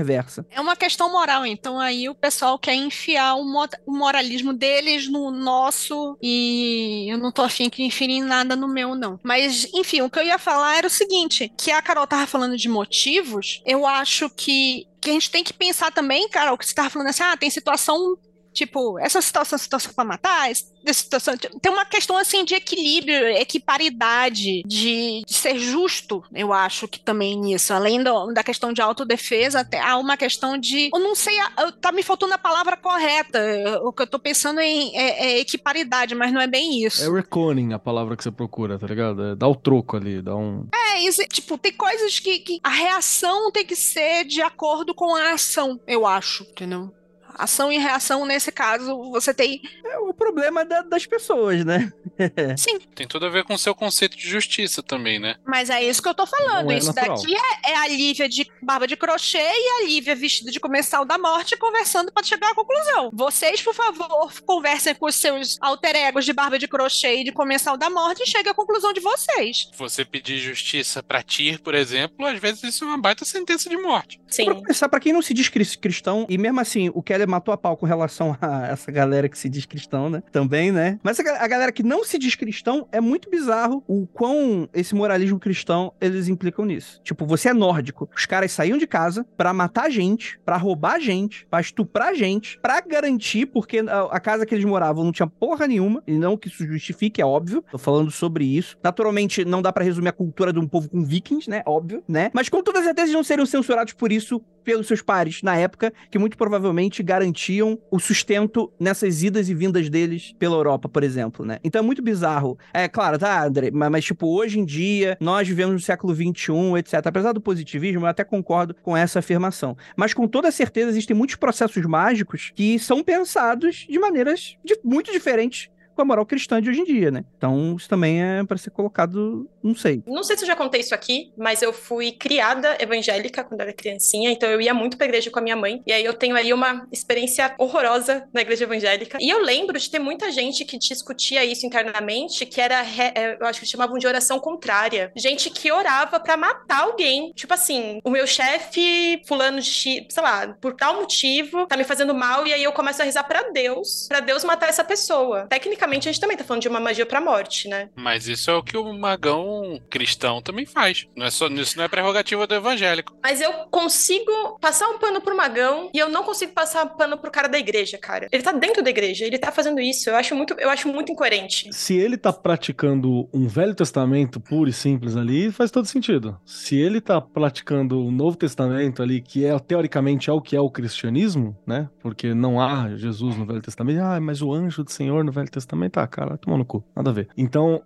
É uma questão moral, então aí o pessoal quer enfiar o, moralismo deles no nosso e eu não tô afim que infirem nada no meu, não. Mas, enfim, o que eu ia falar era o seguinte, que a Carol tava falando de motivos, eu acho que que a gente tem que pensar também, Carol, que você tava falando assim, ah, tem situação Tipo, essa situação, situação para matar, essa situação, tem uma questão assim de equilíbrio, equiparidade, de, de, ser justo, eu acho que também nisso. Além do, da questão de autodefesa, até há uma questão de. Eu não sei, tá me faltando a palavra correta. O que eu tô pensando em é, é equiparidade, mas não é bem isso. É reconing a palavra que você procura, tá ligado? É, dá o troco ali, dá um. É, isso, tipo, tem coisas que, que a reação tem que ser de acordo com a ação, eu acho, entendeu? Ação e reação, nesse caso, você tem. É o problema da, das pessoas, né? (laughs) Sim. Tem tudo a ver com o seu conceito de justiça também, né? Mas é isso que eu tô falando. É isso natural. daqui é, é, a Lívia de barba de crochê e a Lívia vestida de comensal da morte conversando para chegar à conclusão. Vocês, por favor, conversem com os seus alter egos de barba de crochê e de comensal da morte e cheguem à conclusão de vocês. Você pedir justiça pra Tyr, por exemplo, às vezes isso é uma baita sentença de morte. Sim. Pra começar, pra quem não se diz cristão, e mesmo assim, o Keller matou a pau com relação a (laughs) essa galera que se diz cristão, né? Também, né? Mas a galera que não se diz cristão é muito bizarro o quão esse moralismo cristão eles implicam nisso. Tipo, você é nórdico. Os caras saíam de casa para matar gente, para roubar gente, para estuprar gente, para garantir, porque a casa que eles moravam não tinha porra nenhuma, e não que isso justifique, é óbvio. Tô falando sobre isso. Naturalmente, não dá para resumir a cultura de um povo com vikings, né? Óbvio, né? Mas com toda certeza eles não seriam censurados por isso pelos seus pares na época, que muito provavelmente garantiam o sustento nessas idas e vindas deles pela Europa, por exemplo, né? Então é muito bizarro. É claro, tá, André, mas, mas tipo, hoje em dia, nós vivemos no século XXI, etc. Apesar do positivismo, eu até concordo com essa afirmação. Mas com toda certeza existem muitos processos mágicos que são pensados de maneiras de, muito diferentes com a moral cristã de hoje em dia, né? Então, isso também é para ser colocado, não sei. Não sei se eu já contei isso aqui, mas eu fui criada evangélica quando era criancinha, então eu ia muito pra igreja com a minha mãe, e aí eu tenho aí uma experiência horrorosa na igreja evangélica. E eu lembro de ter muita gente que discutia isso internamente, que era, é, eu acho que chamavam de oração contrária. Gente que orava para matar alguém. Tipo assim, o meu chefe, fulano de, sei lá, por tal motivo, tá me fazendo mal, e aí eu começo a rezar para Deus, para Deus matar essa pessoa. Tecnicamente, tecnicamente a gente também tá falando de uma magia pra morte, né? Mas isso é o que o magão cristão também faz. Não é só, isso não é prerrogativa do evangélico. Mas eu consigo passar um pano pro magão e eu não consigo passar um pano pro cara da igreja, cara. Ele tá dentro da igreja, ele tá fazendo isso. Eu acho muito, eu acho muito incoerente. Se ele tá praticando um Velho Testamento puro e simples ali, faz todo sentido. Se ele tá praticando o Novo Testamento ali, que é teoricamente é o que é o cristianismo, né? Porque não há Jesus no Velho Testamento. Ah, mas o anjo do Senhor no Velho Testamento também tá, cara, toma no cu, nada a ver. Então,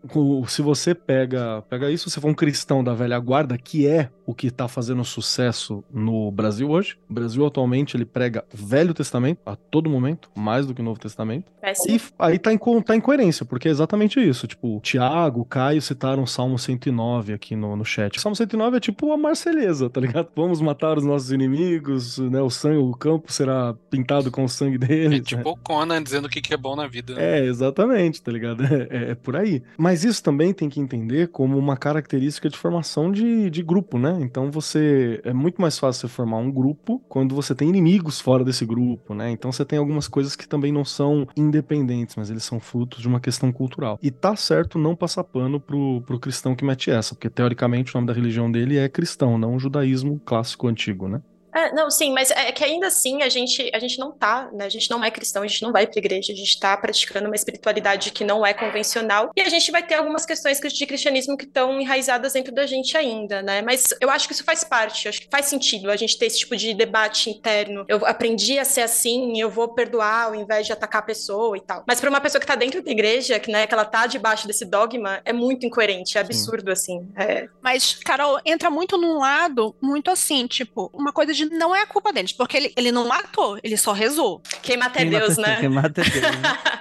se você pega, pega isso, se for um cristão da velha guarda, que é o que tá fazendo sucesso no Brasil hoje, o Brasil atualmente ele prega Velho Testamento a todo momento, mais do que o Novo Testamento. É e aí tá em, tá em coerência, porque é exatamente isso. Tipo, Tiago, Caio citaram o Salmo 109 aqui no, no chat. O Salmo 109 é tipo a Marselhesa, tá ligado? (laughs) Vamos matar os nossos inimigos, né? O sangue, o campo será pintado com o sangue deles. É tipo né? o Conan dizendo o que é bom na vida. Né? É, exatamente Exatamente, tá ligado? (laughs) É, é, por aí. Mas isso também tem que entender como uma característica de formação de, de grupo, né? Então você. É muito mais fácil você formar um grupo quando você tem inimigos fora desse grupo, né? Então você tem algumas coisas que também não são independentes, mas eles são frutos de uma questão cultural. E tá certo não passar pano pro, pro cristão que mete essa, porque teoricamente o nome da religião dele é cristão, não o judaísmo clássico antigo, né? É, não, sim, mas é que ainda assim a gente, a gente não tá, né? A gente não é cristão, a gente não vai pra igreja, a gente tá praticando uma espiritualidade que não é convencional. E a gente vai ter algumas questões de cristianismo que estão enraizadas dentro da gente ainda, né? Mas eu acho que isso faz parte, acho que faz sentido a gente ter esse tipo de debate interno. Eu aprendi a ser assim, eu vou perdoar ao invés de atacar a pessoa e tal. Mas para uma pessoa que tá dentro da igreja, que, né, que ela tá debaixo desse dogma, é muito incoerente, é absurdo, sim. assim. É... Mas, Carol, entra muito num lado, muito assim, tipo, uma coisa de verdade, não é a culpa deles, porque ele, ele não matou, ele só rezou. Quem mata é quem Deus, mata, né? Quem mata é Deus. Né?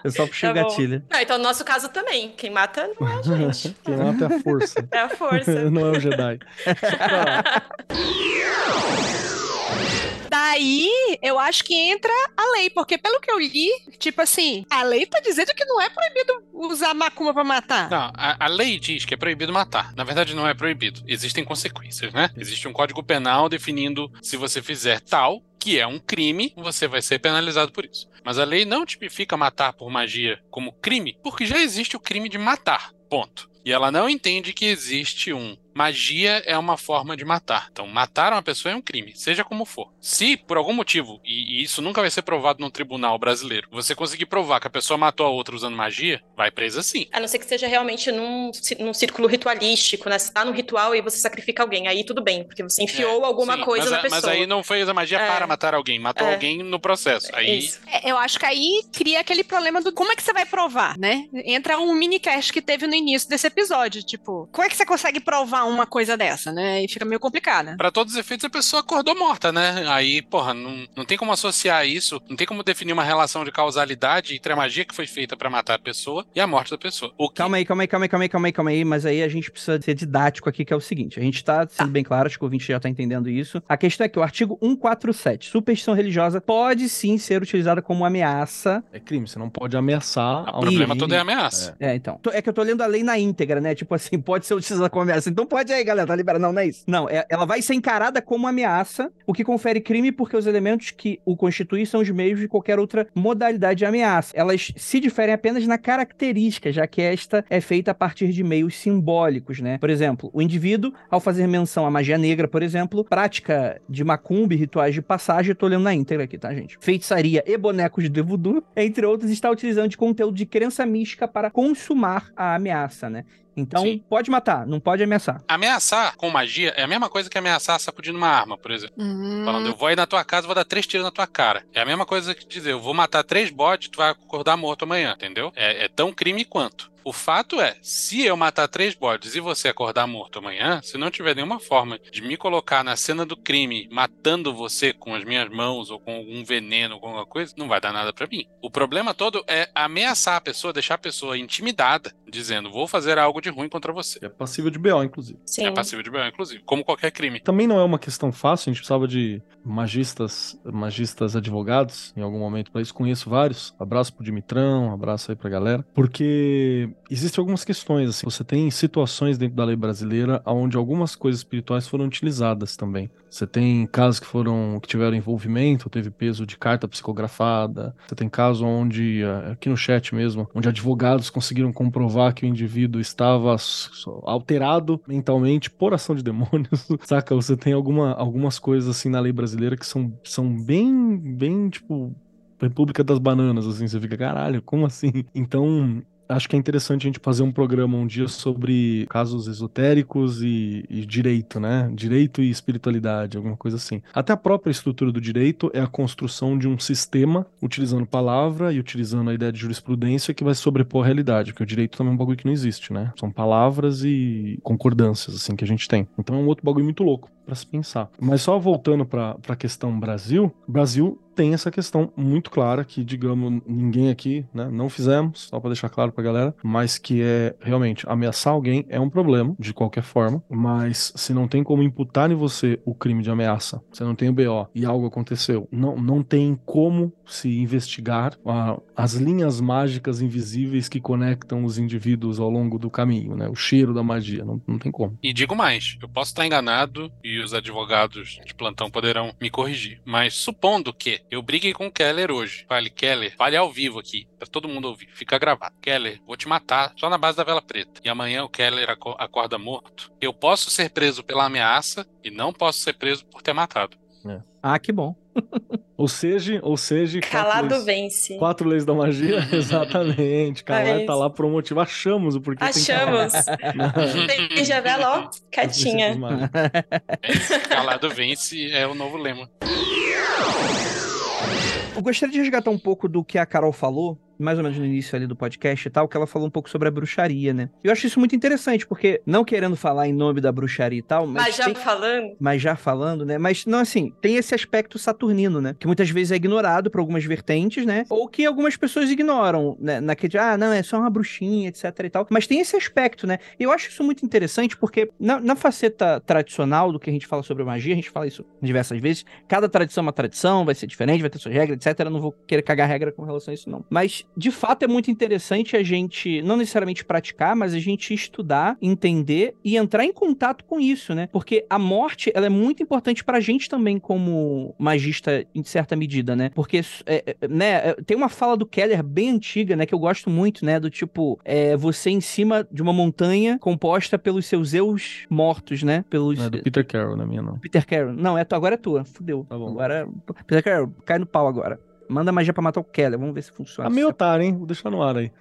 Eu só puxei (laughs) tá o gatilho. Não, então, no nosso caso também. Quem mata não é a (laughs) gente. quem mata é a força. É a força. (laughs) não é o Jedi. Daí, eu acho que entra a lei, porque pelo que eu li, tipo assim, a lei tá dizendo que não é proibido usar macumba pra matar. Não, a, a, lei diz que é proibido matar. Na verdade, não é proibido. Existem consequências, né? Existe um código penal definindo se você fizer tal, que é um crime, você vai ser penalizado por isso. Mas a lei não tipifica matar por magia como crime, porque já existe o crime de matar. Ponto. E ela não entende que existe um magia é uma forma de matar. Então, matar uma pessoa é um crime, seja como for. Se, por algum motivo, e, e, isso nunca vai ser provado no tribunal brasileiro, você conseguir provar que a pessoa matou a outra usando magia, vai presa sim. A não ser que seja realmente num, num círculo ritualístico, né? Você tá no ritual e você sacrifica alguém, aí tudo bem, porque você enfiou é, alguma sim, coisa mas, na pessoa. Mas aí não fez a magia é. para matar alguém, matou é. alguém no processo. Aí... É, eu acho que aí cria aquele problema do como é que você vai provar, né? Entra um mini cast que teve no início desse episódio, tipo, como é que você consegue provar uma coisa dessa? né? E fica meio complicada. Para todos os efeitos, a pessoa acordou morta, né? Aí, porra, não, não tem como associar isso, não tem como definir uma relação de causalidade entre a magia que foi feita para matar a pessoa e a morte da pessoa. O que... Calma aí, calma aí, calma aí, calma aí, calma aí, calma aí, mas aí a gente precisa ser didático aqui, que é o seguinte: a gente tá sendo tá. bem claro, acho que o ouvinte já tá entendendo isso. A questão é que o artigo 147, superstição religiosa, pode sim ser utilizada como ameaça. É crime, você não pode ameaçar. O problema todo é ameaça. É. é, então. É que eu tô lendo a lei na íntegra, né? Tipo assim, (laughs) pode ser utilizada como ameaça. Então pode aí, galera, tá liberado. Não, não é isso. Não, é, ela vai ser encarada como ameaça, o que confere crime porque os elementos que o constituem são os meios de qualquer outra modalidade de ameaça. Elas se diferem apenas na característica, já que esta é feita a partir de meios simbólicos, né? Por exemplo, o indivíduo, ao fazer menção à magia negra, por exemplo, prática de macumba e rituais de passagem, eu tô lendo na íntegra aqui, tá, gente? Feitiçaria e bonecos de voodoo, entre outros, está utilizando de conteúdo de crença mística para consumar a ameaça, né? Então, Sim. pode matar, não pode ameaçar. Ameaçar com magia é a mesma coisa que ameaçar sacudindo uma arma, por exemplo. Uhum. Falando, eu vou ir na tua casa, vou dar três tiros na tua cara. É a mesma coisa que dizer, eu vou matar três bots, tu vai acordar morto amanhã, entendeu? É, é tão crime quanto. O fato é, se eu matar três bodes e você acordar morto amanhã, se não tiver nenhuma forma de me colocar na cena do crime matando você com as minhas mãos ou com algum veneno, ou alguma coisa, não vai dar nada para mim. O problema todo é ameaçar a pessoa, deixar a pessoa intimidada, dizendo vou fazer algo de ruim contra você. É passível de BO, inclusive. Sim. É passível de BO, inclusive, como qualquer crime. Também não é uma questão fácil, a gente precisava de magistas, magistas advogados em algum momento para isso. Conheço vários. Abraço pro Dimitrão, abraço aí pra galera. Porque existem algumas questões, assim. Você tem situações dentro da lei brasileira onde algumas coisas espirituais foram utilizadas também. Você tem casos que foram que tiveram envolvimento, teve peso de carta psicografada. Você tem casos onde eh, aqui no chat mesmo, onde advogados conseguiram comprovar que o indivíduo estava alterado mentalmente por ação de demônios. (laughs) Saca? Você tem alguma, algumas coisas assim na lei brasileira que são, são bem bem tipo República das Bananas, assim, você fica, caralho, como assim? Então, acho que é interessante a gente fazer um programa um dia sobre casos esotéricos e, e, direito, né? Direito e espiritualidade, alguma coisa assim. Até a própria estrutura do direito é a construção de um sistema utilizando palavra e utilizando a ideia de jurisprudência que vai sobrepor a realidade, porque o direito também é um bagulho que não existe, né? São palavras e concordâncias, assim, que a gente tem. Então é um outro bagulho muito louco para se pensar. Mas só voltando para a questão Brasil, Brasil tem essa questão muito clara que, digamos, ninguém aqui, né, não fizemos, só para deixar claro pra galera, mas que é realmente ameaçar alguém é um problema, de qualquer forma, mas se não tem como imputar em você o crime de ameaça, você não tem o BO e algo aconteceu, não, não tem como se investigar a, as linhas mágicas invisíveis que conectam os indivíduos ao longo do caminho, né, o cheiro da magia, não, não tem como. E digo mais, eu posso estar enganado e e os advogados de plantão poderão me corrigir. Mas supondo que eu briguei com o Keller hoje, fale, Keller, fale ao vivo aqui, para todo mundo ouvir, fica gravado. Keller, vou te matar só na base da vela preta. E amanhã o Keller acorda morto. Eu posso ser preso pela ameaça e não posso ser preso por ter matado. É. Ah, que bom. (laughs) Ou seja, ou seja, calado leis, vence. Quatro leis da magia, (laughs) exatamente. Calado tá lá por um motivo. Achamos o porquê. Achamos. (laughs) Tem Javela, ó, quietinha. calado vence é o novo lema. Eu gostaria de resgatar um pouco do que a Carol falou mais ou menos no início ali do podcast e tal, que ela falou um pouco sobre a bruxaria, né? Eu acho isso muito interessante, porque, não querendo falar em nome da bruxaria e tal, mas. Mas já tem... falando. Mas já falando, né? Mas, não, assim, tem esse aspecto saturnino, né? Que muitas vezes é ignorado por algumas vertentes, né? Ou que algumas pessoas ignoram, né? Naquele, ah, não, é só uma bruxinha, etc e tal. Mas tem esse aspecto, né? E eu acho isso muito interessante, porque na, na faceta tradicional do que a gente fala sobre magia, a gente fala isso diversas vezes, cada tradição é uma tradição, vai ser diferente, vai ter suas regras, etc. Eu não vou querer cagar regra com relação a isso, não. Mas, de fato, é muito interessante a gente, não necessariamente praticar, mas a gente estudar, entender e entrar em contato com isso, né? Porque a morte, ela é muito importante pra gente também como magista, em certa medida, né? Porque, é, é, né, é, tem uma fala do Keller bem antiga, né, que eu gosto muito, né, do tipo, é, você em cima de uma montanha composta pelos seus eus mortos, né? Pelos... Não é do Peter Carroll, na minha não. Peter Carroll. Não, é, agora é tua. Fudeu. Tá bom. Agora. Peter Carroll, cai no pau agora. Manda magia pra matar o Keller. Vamos ver se funciona. Tá meio otário, hein? Vou deixar no ar aí.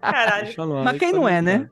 Caralho. Mas quem não é, né?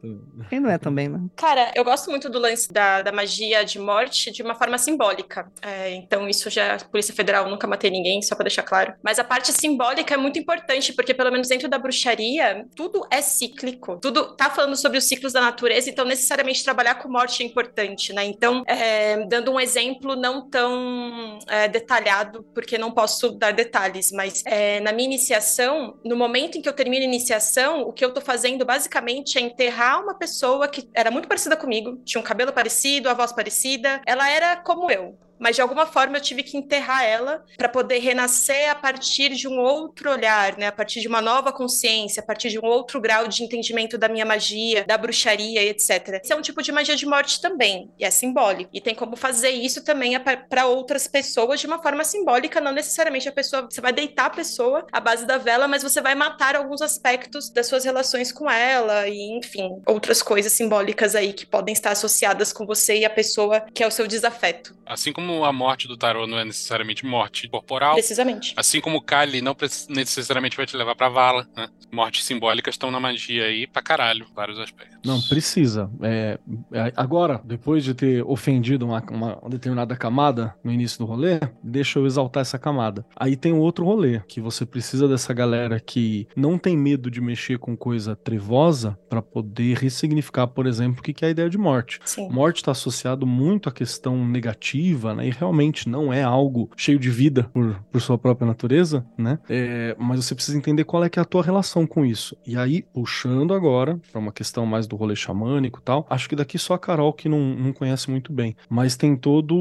Quem não é também, né? Cara, eu gosto muito do lance da, da magia de morte de uma forma simbólica. É, então, isso já. A Polícia Federal nunca matei ninguém, só pra deixar claro. Mas a parte simbólica é muito importante, porque pelo menos dentro da bruxaria, tudo é cíclico. Tudo tá falando sobre os ciclos da natureza, então necessariamente trabalhar com morte é importante, né? Então, é, dando um exemplo não tão é, detalhado, porque não posso dar detalhes, mas é, na minha iniciação, no momento em que eu termino a iniciação, o que eu tô fazendo basicamente é enterrar uma pessoa que era muito parecida comigo, tinha um cabelo parecido, a voz parecida, ela era como eu mas de alguma forma eu tive que enterrar ela para poder renascer a partir de um outro olhar, né? A partir de uma nova consciência, a partir de um outro grau de entendimento da minha magia, da bruxaria, etc. Isso é um tipo de magia de morte também, e é simbólico. E tem como fazer isso também para outras pessoas de uma forma simbólica, não necessariamente a pessoa, você vai deitar a pessoa à base da vela, mas você vai matar alguns aspectos das suas relações com ela e, enfim, outras coisas simbólicas aí que podem estar associadas com você e a pessoa que é o seu desafeto. Assim como como a morte do tarô não é necessariamente morte corporal. Precisamente. Assim como o Kali não necessariamente vai te levar pra vala, né? Mortes simbólicas estão na magia aí pra caralho, vários aspectos. Não, precisa. É, é, agora, depois de ter ofendido uma, uma, determinada camada no início do rolê, deixa eu exaltar essa camada. Aí tem um outro rolê, que você precisa dessa galera que não tem medo de mexer com coisa trevosa para poder ressignificar, por exemplo, o que é a ideia de morte. Sim. Morte está associado muito à questão negativa, né? né? E realmente não é algo cheio de vida por, por sua própria natureza, né? É, mas você precisa entender qual é que é a tua relação com isso. E aí, puxando agora para uma questão mais do rolê xamânico e tal, acho que daqui só a Carol que não, não conhece muito bem. Mas tem todo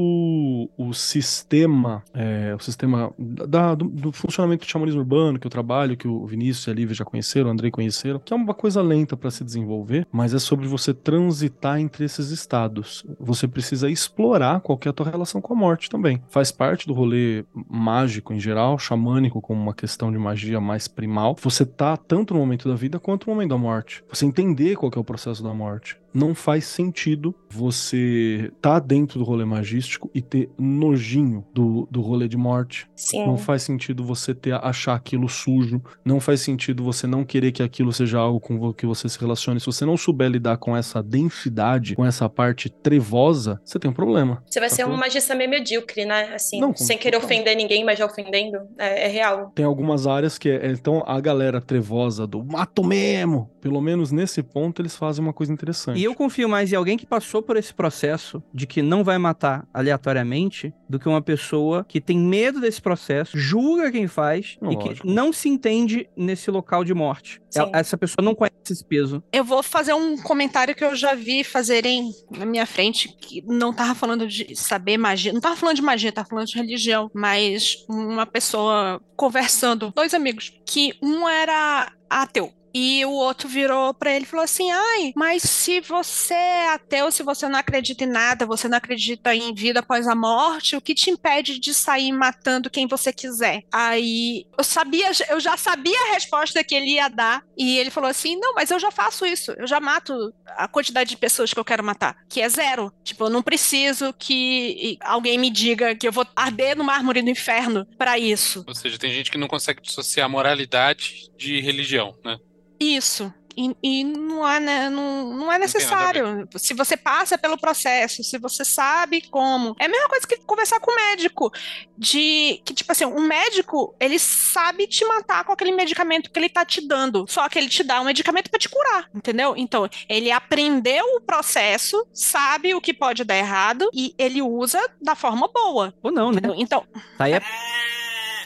o sistema, é, o sistema da, do, do, funcionamento do xamanismo urbano que eu trabalho, que o Vinícius e a Lívia já conheceram, o Andrei conheceram, que é uma coisa lenta para se desenvolver, mas é sobre você transitar entre esses estados. Você precisa explorar qual é a tua relação com a morte também. Faz parte do rolê mágico em geral, xamânico como uma questão de magia mais primal. Você tá tanto no momento da vida quanto no momento da morte. Você entender qual é o processo da morte não faz sentido você tá dentro do rolê magístico e ter nojinho do, do rolê de morte. Sim. Não faz sentido você ter achar aquilo sujo. Não faz sentido você não querer que aquilo seja algo com que você se relacione. Se você não souber lidar com essa densidade, com essa parte trevosa, você tem um problema. Você vai tá ser um magista meio medíocre, né? Assim, não, sem querer ofender ninguém, mas já ofendendo. É, é, real. Tem algumas áreas que é, então a galera trevosa do mato mesmo, pelo menos nesse ponto eles fazem uma coisa interessante. E eu confio mais em alguém que passou por esse processo de que não vai matar aleatoriamente do que uma pessoa que tem medo desse processo, julga quem faz Lógico. e que não se entende nesse local de morte. Sim. Essa pessoa não conhece esse peso. Eu vou fazer um comentário que eu já vi fazerem na minha frente, que não tava falando de saber magia, não tava falando de magia, tava falando de religião, mas uma pessoa conversando, dois amigos, que um era ateu e o outro virou para ele e falou assim: Ai, mas se você é ateu, se você não acredita em nada, você não acredita em vida após a morte, o que te impede de sair matando quem você quiser? Aí eu sabia, eu já sabia a resposta que ele ia dar. E ele falou assim: Não, mas eu já faço isso, eu já mato a quantidade de pessoas que eu quero matar, que é zero. Tipo, eu não preciso que alguém me diga que eu vou arder no mármore do inferno para isso. Ou seja, tem gente que não consegue dissociar moralidade de religião, né? Isso. E, e não, é, né, não, não é necessário. Não se você passa pelo processo, se você sabe como. É a mesma coisa que conversar com o médico. De que, tipo assim, um médico, ele sabe te matar com aquele medicamento que ele tá te dando. Só que ele te dá um medicamento para te curar, entendeu? Então, ele aprendeu o processo, sabe o que pode dar errado e ele usa da forma boa. Ou não, né? Então. Tá aí (laughs) é...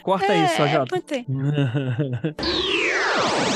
Corta é, isso, Jota. (laughs)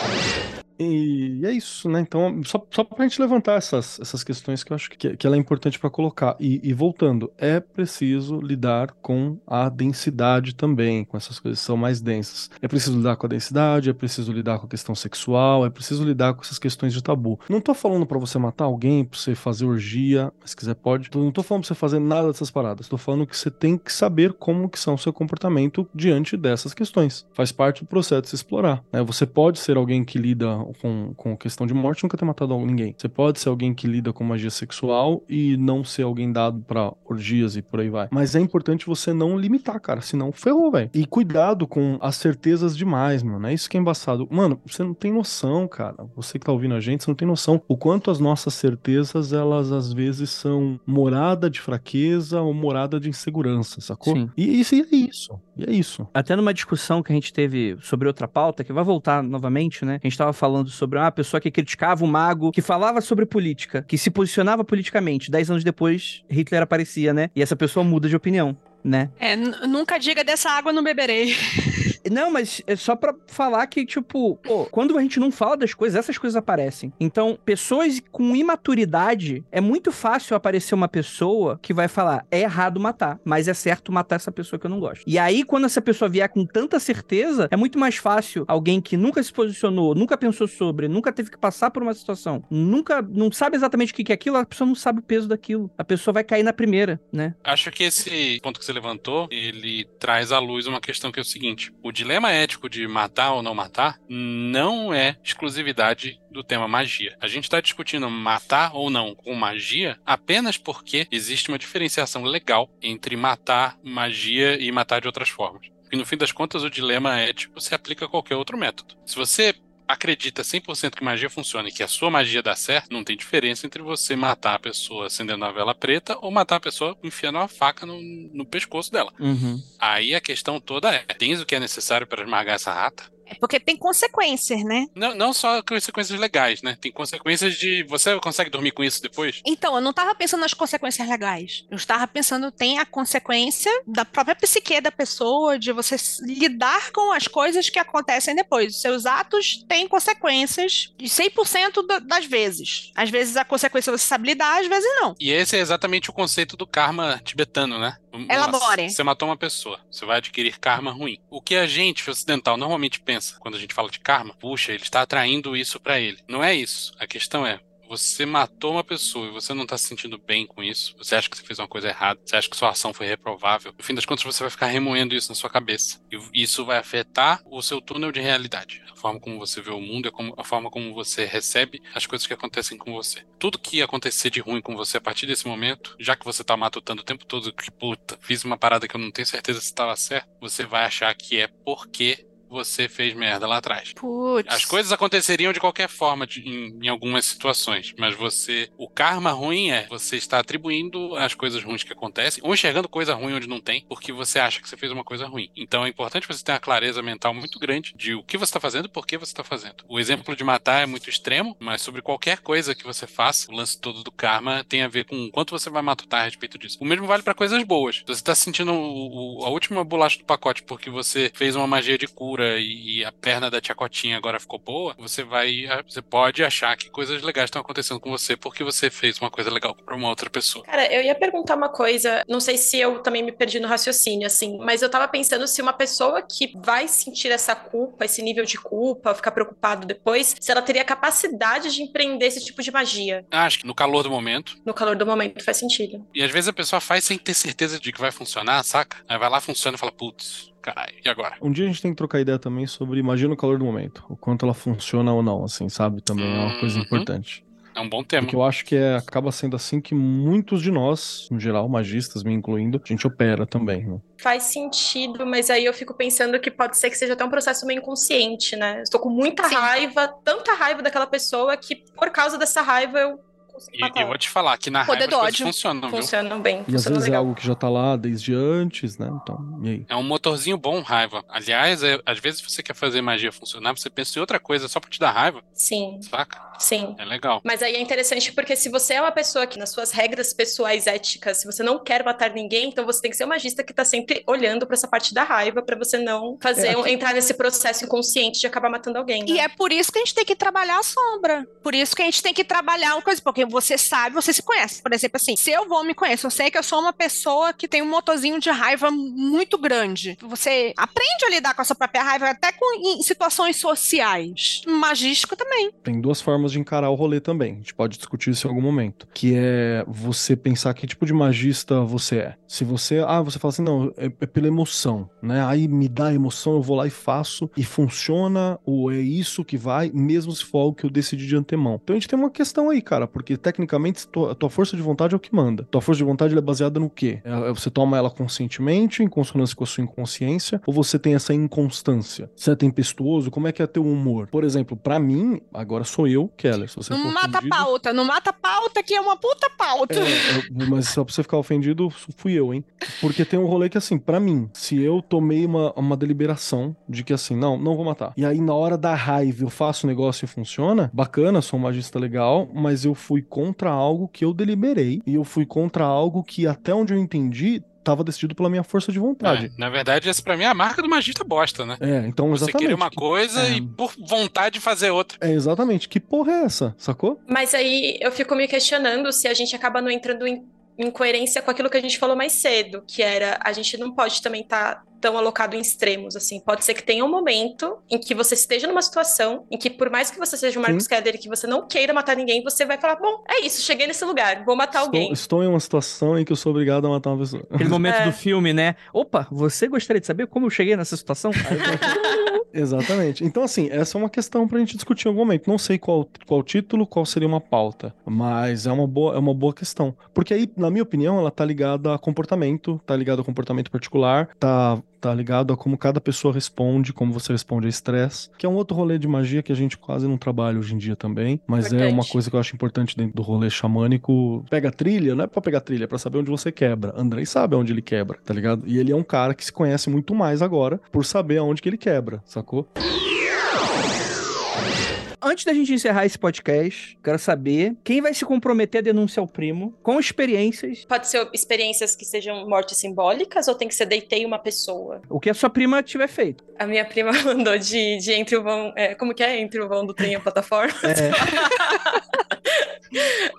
Whoa! E é isso, né? Então, só, só pra gente levantar essas, essas questões que eu acho que, que ela é importante para colocar. E, e, voltando, é preciso lidar com a densidade também, com essas coisas que são mais densas. É preciso lidar com a densidade, é preciso lidar com a questão sexual, é preciso lidar com essas questões de tabu. Não tô falando para você matar alguém, pra você fazer orgia, se quiser pode. Não tô falando pra você fazer nada dessas paradas. Tô falando que você tem que saber como que são o seu comportamento diante dessas questões. Faz parte do processo de se explorar. Né? Você pode ser alguém que lida com, com questão de morte nunca ter matado ninguém. Você pode ser alguém que lida com magia sexual e não ser alguém dado para orgias e por aí vai. Mas é importante você não limitar, cara, senão ferrou, velho. E cuidado com as certezas demais, mano. É isso que é embaçado. Mano, você não tem noção, cara. Você que tá ouvindo a gente, você não tem noção o quanto as nossas certezas, elas às vezes são morada de fraqueza ou morada de insegurança, sacou? Sim. E, isso, e é isso. E é isso. Até numa discussão que a gente teve sobre outra pauta, que vai voltar novamente, né? A gente tava falando falando sobre uma pessoa que criticava o mago, que falava sobre política, que se posicionava politicamente. Dez anos depois, Hitler aparecia, né? E essa pessoa muda de opinião né? É, nunca diga dessa água não beberei. (laughs) Não, mas é só pra falar que, tipo, pô, quando a gente não fala das coisas, essas coisas aparecem. Então, pessoas com imaturidade, é muito fácil aparecer uma pessoa que vai falar, é errado matar, mas é certo matar essa pessoa que eu não gosto. E aí, quando essa pessoa vier com tanta certeza, é muito mais fácil alguém que nunca se posicionou, nunca pensou sobre, nunca teve que passar por uma situação, nunca, não sabe exatamente o que é aquilo, a pessoa não sabe o peso daquilo. A pessoa vai cair na primeira, né? Acho que esse ponto que você levantou, ele traz à luz uma questão que é o seguinte: o dilema ético de matar ou não matar não é exclusividade do tema magia. A gente está discutindo matar ou não com magia apenas porque existe uma diferenciação legal entre matar magia e matar de outras formas. Porque no fim das contas, o dilema ético se aplica a qualquer outro método. Se você acredita 100% que magia funciona e que a sua magia dá certo, não tem diferença entre você matar a pessoa acendendo a vela preta ou matar a pessoa enfiando uma faca no, no pescoço dela. Uhum. Aí a questão toda é: tens o que é necessário para esmagar essa rata? É porque tem consequências, né? Não, não só consequências legais, né? Tem consequências de. Você consegue dormir com isso depois? Então, eu não estava pensando nas consequências legais. Eu estava pensando, tem a consequência da própria psique da pessoa, de você lidar com as coisas que acontecem depois. Os seus atos têm consequências de 100% das vezes. Às vezes a consequência você sabe lidar, às vezes não. E esse é exatamente o conceito do karma tibetano, né? Elabore. Você matou uma pessoa, você vai adquirir karma ruim. O que a gente ocidental normalmente pensa quando a gente fala de karma, puxa, ele está atraindo isso para ele. Não é isso. A questão é, você matou uma pessoa e você não tá se sentindo bem com isso, você acha que você fez uma coisa errada, você acha que sua ação foi reprovável, no fim das contas você vai ficar remoendo isso na sua cabeça. E isso vai afetar o seu túnel de realidade. A forma como você vê o mundo, a forma como você recebe as coisas que acontecem com você. Tudo que acontecer de ruim com você a partir desse momento, já que você tá matutando o tempo todo que, puta, fiz uma parada que eu não tenho certeza se estava certo, você vai achar que é porque você fez merda lá atrás. Putz. As coisas aconteceriam de qualquer forma de, em, em, algumas situações, mas você. O karma ruim é você está atribuindo as coisas ruins que acontecem, ou enxergando coisa ruim onde não tem, porque você acha que você fez uma coisa ruim. Então é importante você ter uma clareza mental muito grande de o que você está fazendo e por que você está fazendo. O exemplo de matar é muito extremo, mas sobre qualquer coisa que você faça, o lance todo do karma tem a ver com quanto você vai matutar a respeito disso. O mesmo vale para coisas boas. Se você está sentindo o, o, a última bolacha do pacote porque você fez uma magia de cura e a perna da tia Cotinha agora ficou boa, você vai. Você pode achar que coisas legais estão acontecendo com você porque você fez uma coisa legal para uma outra pessoa. Cara, eu ia perguntar uma coisa, não sei se eu também me perdi no raciocínio, assim, mas eu tava pensando se uma pessoa que vai sentir essa culpa, esse nível de culpa, ficar preocupado depois, se ela teria capacidade de empreender esse tipo de magia. Ah, acho que no calor do momento. No calor do momento faz sentido. E às vezes a pessoa faz sem ter certeza de que vai funcionar, saca? Aí vai lá, funciona e fala, putz, caralho, e agora? Um dia a gente tem que trocar ideia também sobre magia no calor do momento, o quanto ela funciona ou não, assim, sabe? Também é uma coisa uhum. importante. É um bom tema. Porque eu acho que é, acaba sendo assim que muitos de nós, no geral, magistas, me incluindo, a gente opera também. Né? Faz sentido, mas aí eu fico pensando que pode ser que seja até um processo meio inconsciente, né? Estou com muita Sim. raiva, tanta raiva daquela pessoa que por causa dessa raiva eu e, e vou te falar que na Poder raiva as coisas funcionam, Funcionam bem. E às vezes é legal. é algo que já tá lá desde antes, né? Então, e aí? É um motorzinho bom, raiva. Aliás, é, às vezes você quer fazer magia funcionar, você pensa em outra coisa só pra te dar raiva. Sim. Saca? Sim. É legal. Mas aí é interessante porque se você é uma pessoa que, nas suas regras pessoais éticas, se você não quer matar ninguém, então você tem que ser um magista que tá sempre olhando para essa parte da raiva para você não fazer é, aqui... entrar nesse processo inconsciente de acabar matando alguém. Né? E é por isso que a gente tem que trabalhar a sombra. Por isso que a gente tem que trabalhar uma coisa, porque você sabe, você se conhece. Por exemplo, assim, se eu vou me conhecer, eu sei que eu sou uma pessoa que tem um motorzinho de raiva muito grande. Você aprende a lidar com a sua própria raiva até com, em situações sociais. Magístico também. Tem duas formas formas de encarar o rolê também. A gente pode discutir isso em algum momento. Que é você pensar que tipo de magista você é. Se você. Ah, você fala assim, não, é, é pela emoção, né? Aí me dá emoção, eu vou lá e faço e funciona, ou é isso que vai, mesmo se for algo que eu decidi de antemão. Então a gente tem uma questão aí, cara, porque tecnicamente a tua força de vontade é o que manda. Tua força de vontade é baseada no quê? É, é, você toma ela conscientemente, em consonância com a sua inconsciência, ou você tem essa inconstância? Você é tempestuoso? Como é que é teu humor? Por exemplo, para mim, agora sou eu, Keller. Se você não mata ofendido... pauta, não mata pauta, que é uma puta pauta. É, mas só pra você ficar ofendido, fui eu, hein? Porque tem um rolê que, assim, para mim, se eu tomei uma, uma deliberação de que, assim, não, não vou matar. E aí, na hora da raiva, eu faço o negócio e funciona, bacana, sou um magista legal, mas eu fui contra algo que eu deliberei e eu fui contra algo que, até onde eu entendi, estava decidido pela minha força de vontade. É, na verdade, essa para mim é a marca do magista bosta, né? É, então Você exatamente. querer uma coisa é... e por vontade fazer outra. É, exatamente. Que porra é essa, sacou? Mas aí eu fico me questionando se a gente acaba não entrando em em coerência com aquilo que a gente falou mais cedo, que era a gente não pode também estar tá tão alocado em extremos, assim. Pode ser que tenha um momento em que você esteja numa situação em que, por mais que você seja o Marcos Keller e que você não queira matar ninguém, você vai falar, bom, é isso, cheguei nesse lugar, vou matar estou, alguém. Estou em uma situação em que eu sou obrigado a matar uma pessoa. Aquele momento é. do filme, né? Opa, você gostaria de saber como eu cheguei nessa situação? (laughs) Exatamente. Então, assim, essa é uma questão pra gente discutir em algum momento. Não sei qual, qual título, qual seria uma pauta, mas é uma, boa, é uma boa questão. Porque aí, na minha opinião, ela tá ligada a comportamento, tá ligada a comportamento particular, tá tá ligado a como cada pessoa responde, como você responde a estresse, que é um outro rolê de magia que a gente quase não trabalha hoje em dia também, mas importante. é uma coisa que eu acho importante dentro do rolê xamânico. Pega trilha, não é pra pegar trilha, é pra saber onde você quebra. Andrei sabe onde ele quebra, tá ligado? E ele é um cara que se conhece muito mais agora por saber aonde que ele quebra, sacou? Antes da gente encerrar esse podcast, quero saber quem vai se comprometer a denunciar o primo com experiências. Pode ser experiências que sejam mortes simbólicas ou tem que ser deitei uma pessoa? O que a sua prima tiver feito. A minha prima (laughs) mandou de, de entre o vão. É, como que é? Entre o vão do trem e a plataforma? É.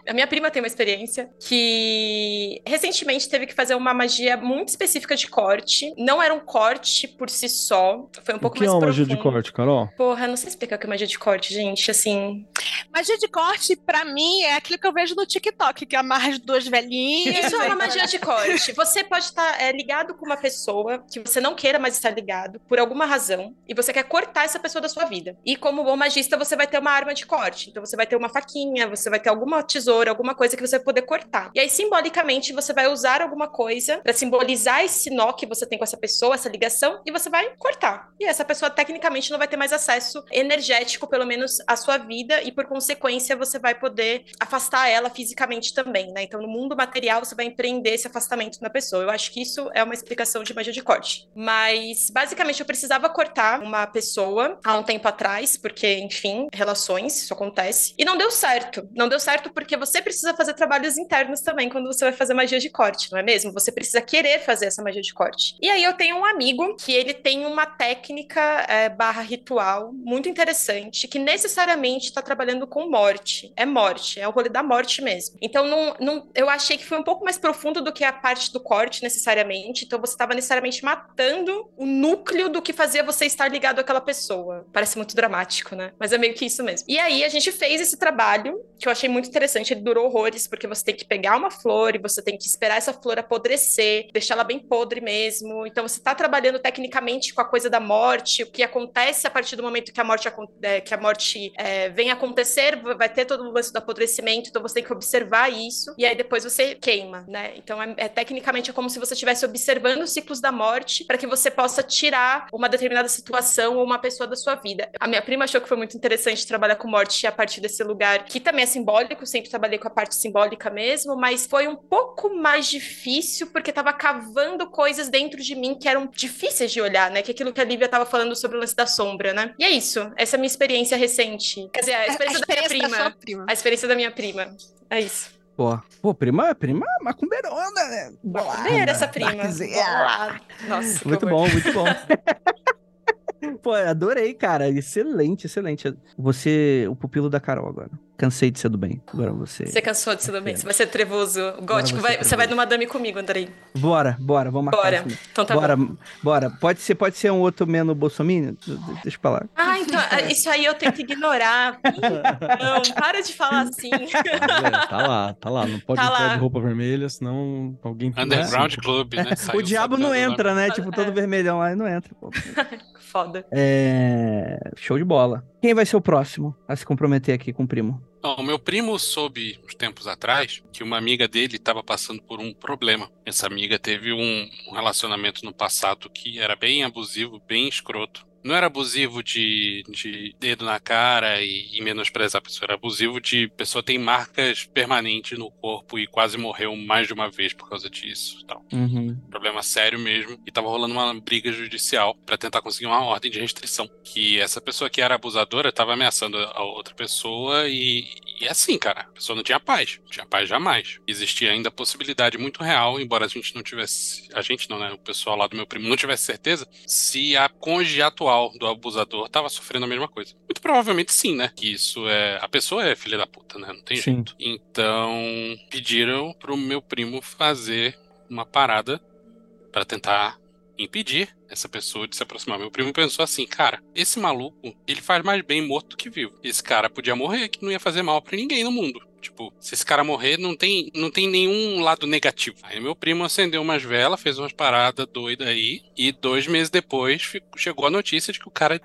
(laughs) a minha prima tem uma experiência que recentemente teve que fazer uma magia muito específica de corte. Não era um corte por si só. Foi um pouco o que mais é uma profundo. magia de corte, Carol? Porra, não sei explicar o que é magia de corte, gente gente, assim. Magia de corte, para mim, é aquilo que eu vejo no TikTok, que amarra as duas velhinhas. Isso é uma magia de (laughs) corte. Você pode estar é, ligado com uma pessoa que você não queira mais estar ligado, por alguma razão, e você quer cortar essa pessoa da sua vida. E como bom magista, você vai ter uma arma de corte. Então você vai ter uma faquinha, você vai ter alguma tesoura, alguma coisa que você vai poder cortar. E aí, simbolicamente, você vai usar alguma coisa para simbolizar esse nó que você tem com essa pessoa, essa ligação, e você vai cortar. E essa pessoa, tecnicamente, não vai ter mais acesso energético, pelo menos a sua vida e por consequência você vai poder afastar ela fisicamente também, né? Então no mundo material você vai empreender esse afastamento da pessoa. Eu acho que isso é uma explicação de magia de corte. Mas basicamente eu precisava cortar uma pessoa há um tempo atrás, porque enfim, relações, isso acontece. E não deu certo. Não deu certo porque você precisa fazer trabalhos internos também quando você vai fazer magia de corte, não é mesmo? Você precisa querer fazer essa magia de corte. E aí eu tenho um amigo que ele tem uma técnica é, barra ritual muito interessante que necessariamente está trabalhando com morte. É morte, é o rolê da morte mesmo. Então, não, não, eu achei que foi um pouco mais profundo do que a parte do corte, necessariamente. Então, você estava necessariamente matando o núcleo do que fazia você estar ligado àquela pessoa. Parece muito dramático, né? Mas é meio que isso mesmo. E aí, a gente fez esse trabalho, que eu achei muito interessante. Ele durou horrores, porque você tem que pegar uma flor e você tem que esperar essa flor apodrecer, deixar ela bem podre mesmo. Então você está trabalhando tecnicamente com a coisa da morte, o que acontece a partir do momento que a morte, é, que a morte é, vem acontecer, vai ter todo o lance do apodrecimento, então você tem que observar isso, e aí depois você queima, né? Então é, é tecnicamente é como se você estivesse observando os ciclos da morte para que você possa tirar uma determinada situação ou uma pessoa da sua vida. A minha prima achou que foi muito interessante trabalhar com morte a partir desse lugar, que também é simbólico, sempre trabalhei com a parte simbólica mesmo, mas foi um pouco mais difícil porque estava cavando coisas dentro de mim que eram difíceis de olhar, né? Que aquilo que a Lívia estava falando sobre o lance da sombra, né? E é isso. Essa é a minha experiência recente. Quer dizer, a experiência, a, a experiência da, minha prima, da prima. A experiência da minha prima. É isso. Pô, pô, prima, prima macumbeirona, né? Macumbeira essa prima. Nossa, muito bom, muito bom. (laughs) Pô, adorei, cara. Excelente, excelente. Você, o pupilo da Carol agora. Cansei de ser do bem. Agora você. Você cansou de ser do bem. Você vai ser trevoso. Gótico. Você, vai, você vai no Madame comigo, Andrei. Bora, bora. Vamos marcar Bora. Então tá bora, bom. Bora. Pode ser, pode ser um outro menos bolsominion? Deixa eu falar. Ah, então. Ah, isso aí eu tenho que ignorar. (laughs) Não, para de falar assim. É, tá lá, tá lá. Não pode tá entrar lá. de roupa vermelha, senão alguém. Underground Club, né? (laughs) o diabo não entra, né? Tipo, todo é. vermelhão lá e não entra. Pô. (laughs) Foda. É... Show de bola. Quem vai ser o próximo a se comprometer aqui com o primo? o meu primo soube uns tempos atrás que uma amiga dele estava passando por um problema. Essa amiga teve um, um relacionamento no passado que era bem abusivo, bem escroto não era abusivo de, de dedo na cara e, e, menosprezar a pessoa, era abusivo de pessoa tem marcas permanentes no corpo e quase morreu mais de uma vez por causa disso. Tal. Uhum. Problema sério mesmo. E tava rolando uma briga judicial para tentar conseguir uma ordem de restrição. Que essa pessoa que era abusadora tava ameaçando a outra pessoa e, e é assim, cara, a pessoa não tinha paz. Não tinha paz jamais. Existia ainda a possibilidade muito real, embora a gente não tivesse. A gente não, né? O pessoal lá do meu primo não tivesse certeza se a cônjuge atual do abusador estava sofrendo a mesma coisa. Muito provavelmente sim, né? Que isso é. A pessoa é filha da puta, né? Não tem sim. jeito. Então, pediram pro meu primo fazer uma parada para tentar impedir essa pessoa de se aproximar. Meu primo pensou assim, cara, esse maluco, ele faz mais bem morto que vivo. Esse cara podia morrer, que não ia fazer mal para ninguém no mundo. Tipo, se esse cara morrer, não tem, não tem nenhum lado negativo. Aí meu primo acendeu umas velas, fez umas paradas doidas aí, e dois meses depois ficou, chegou a notícia de que o cara.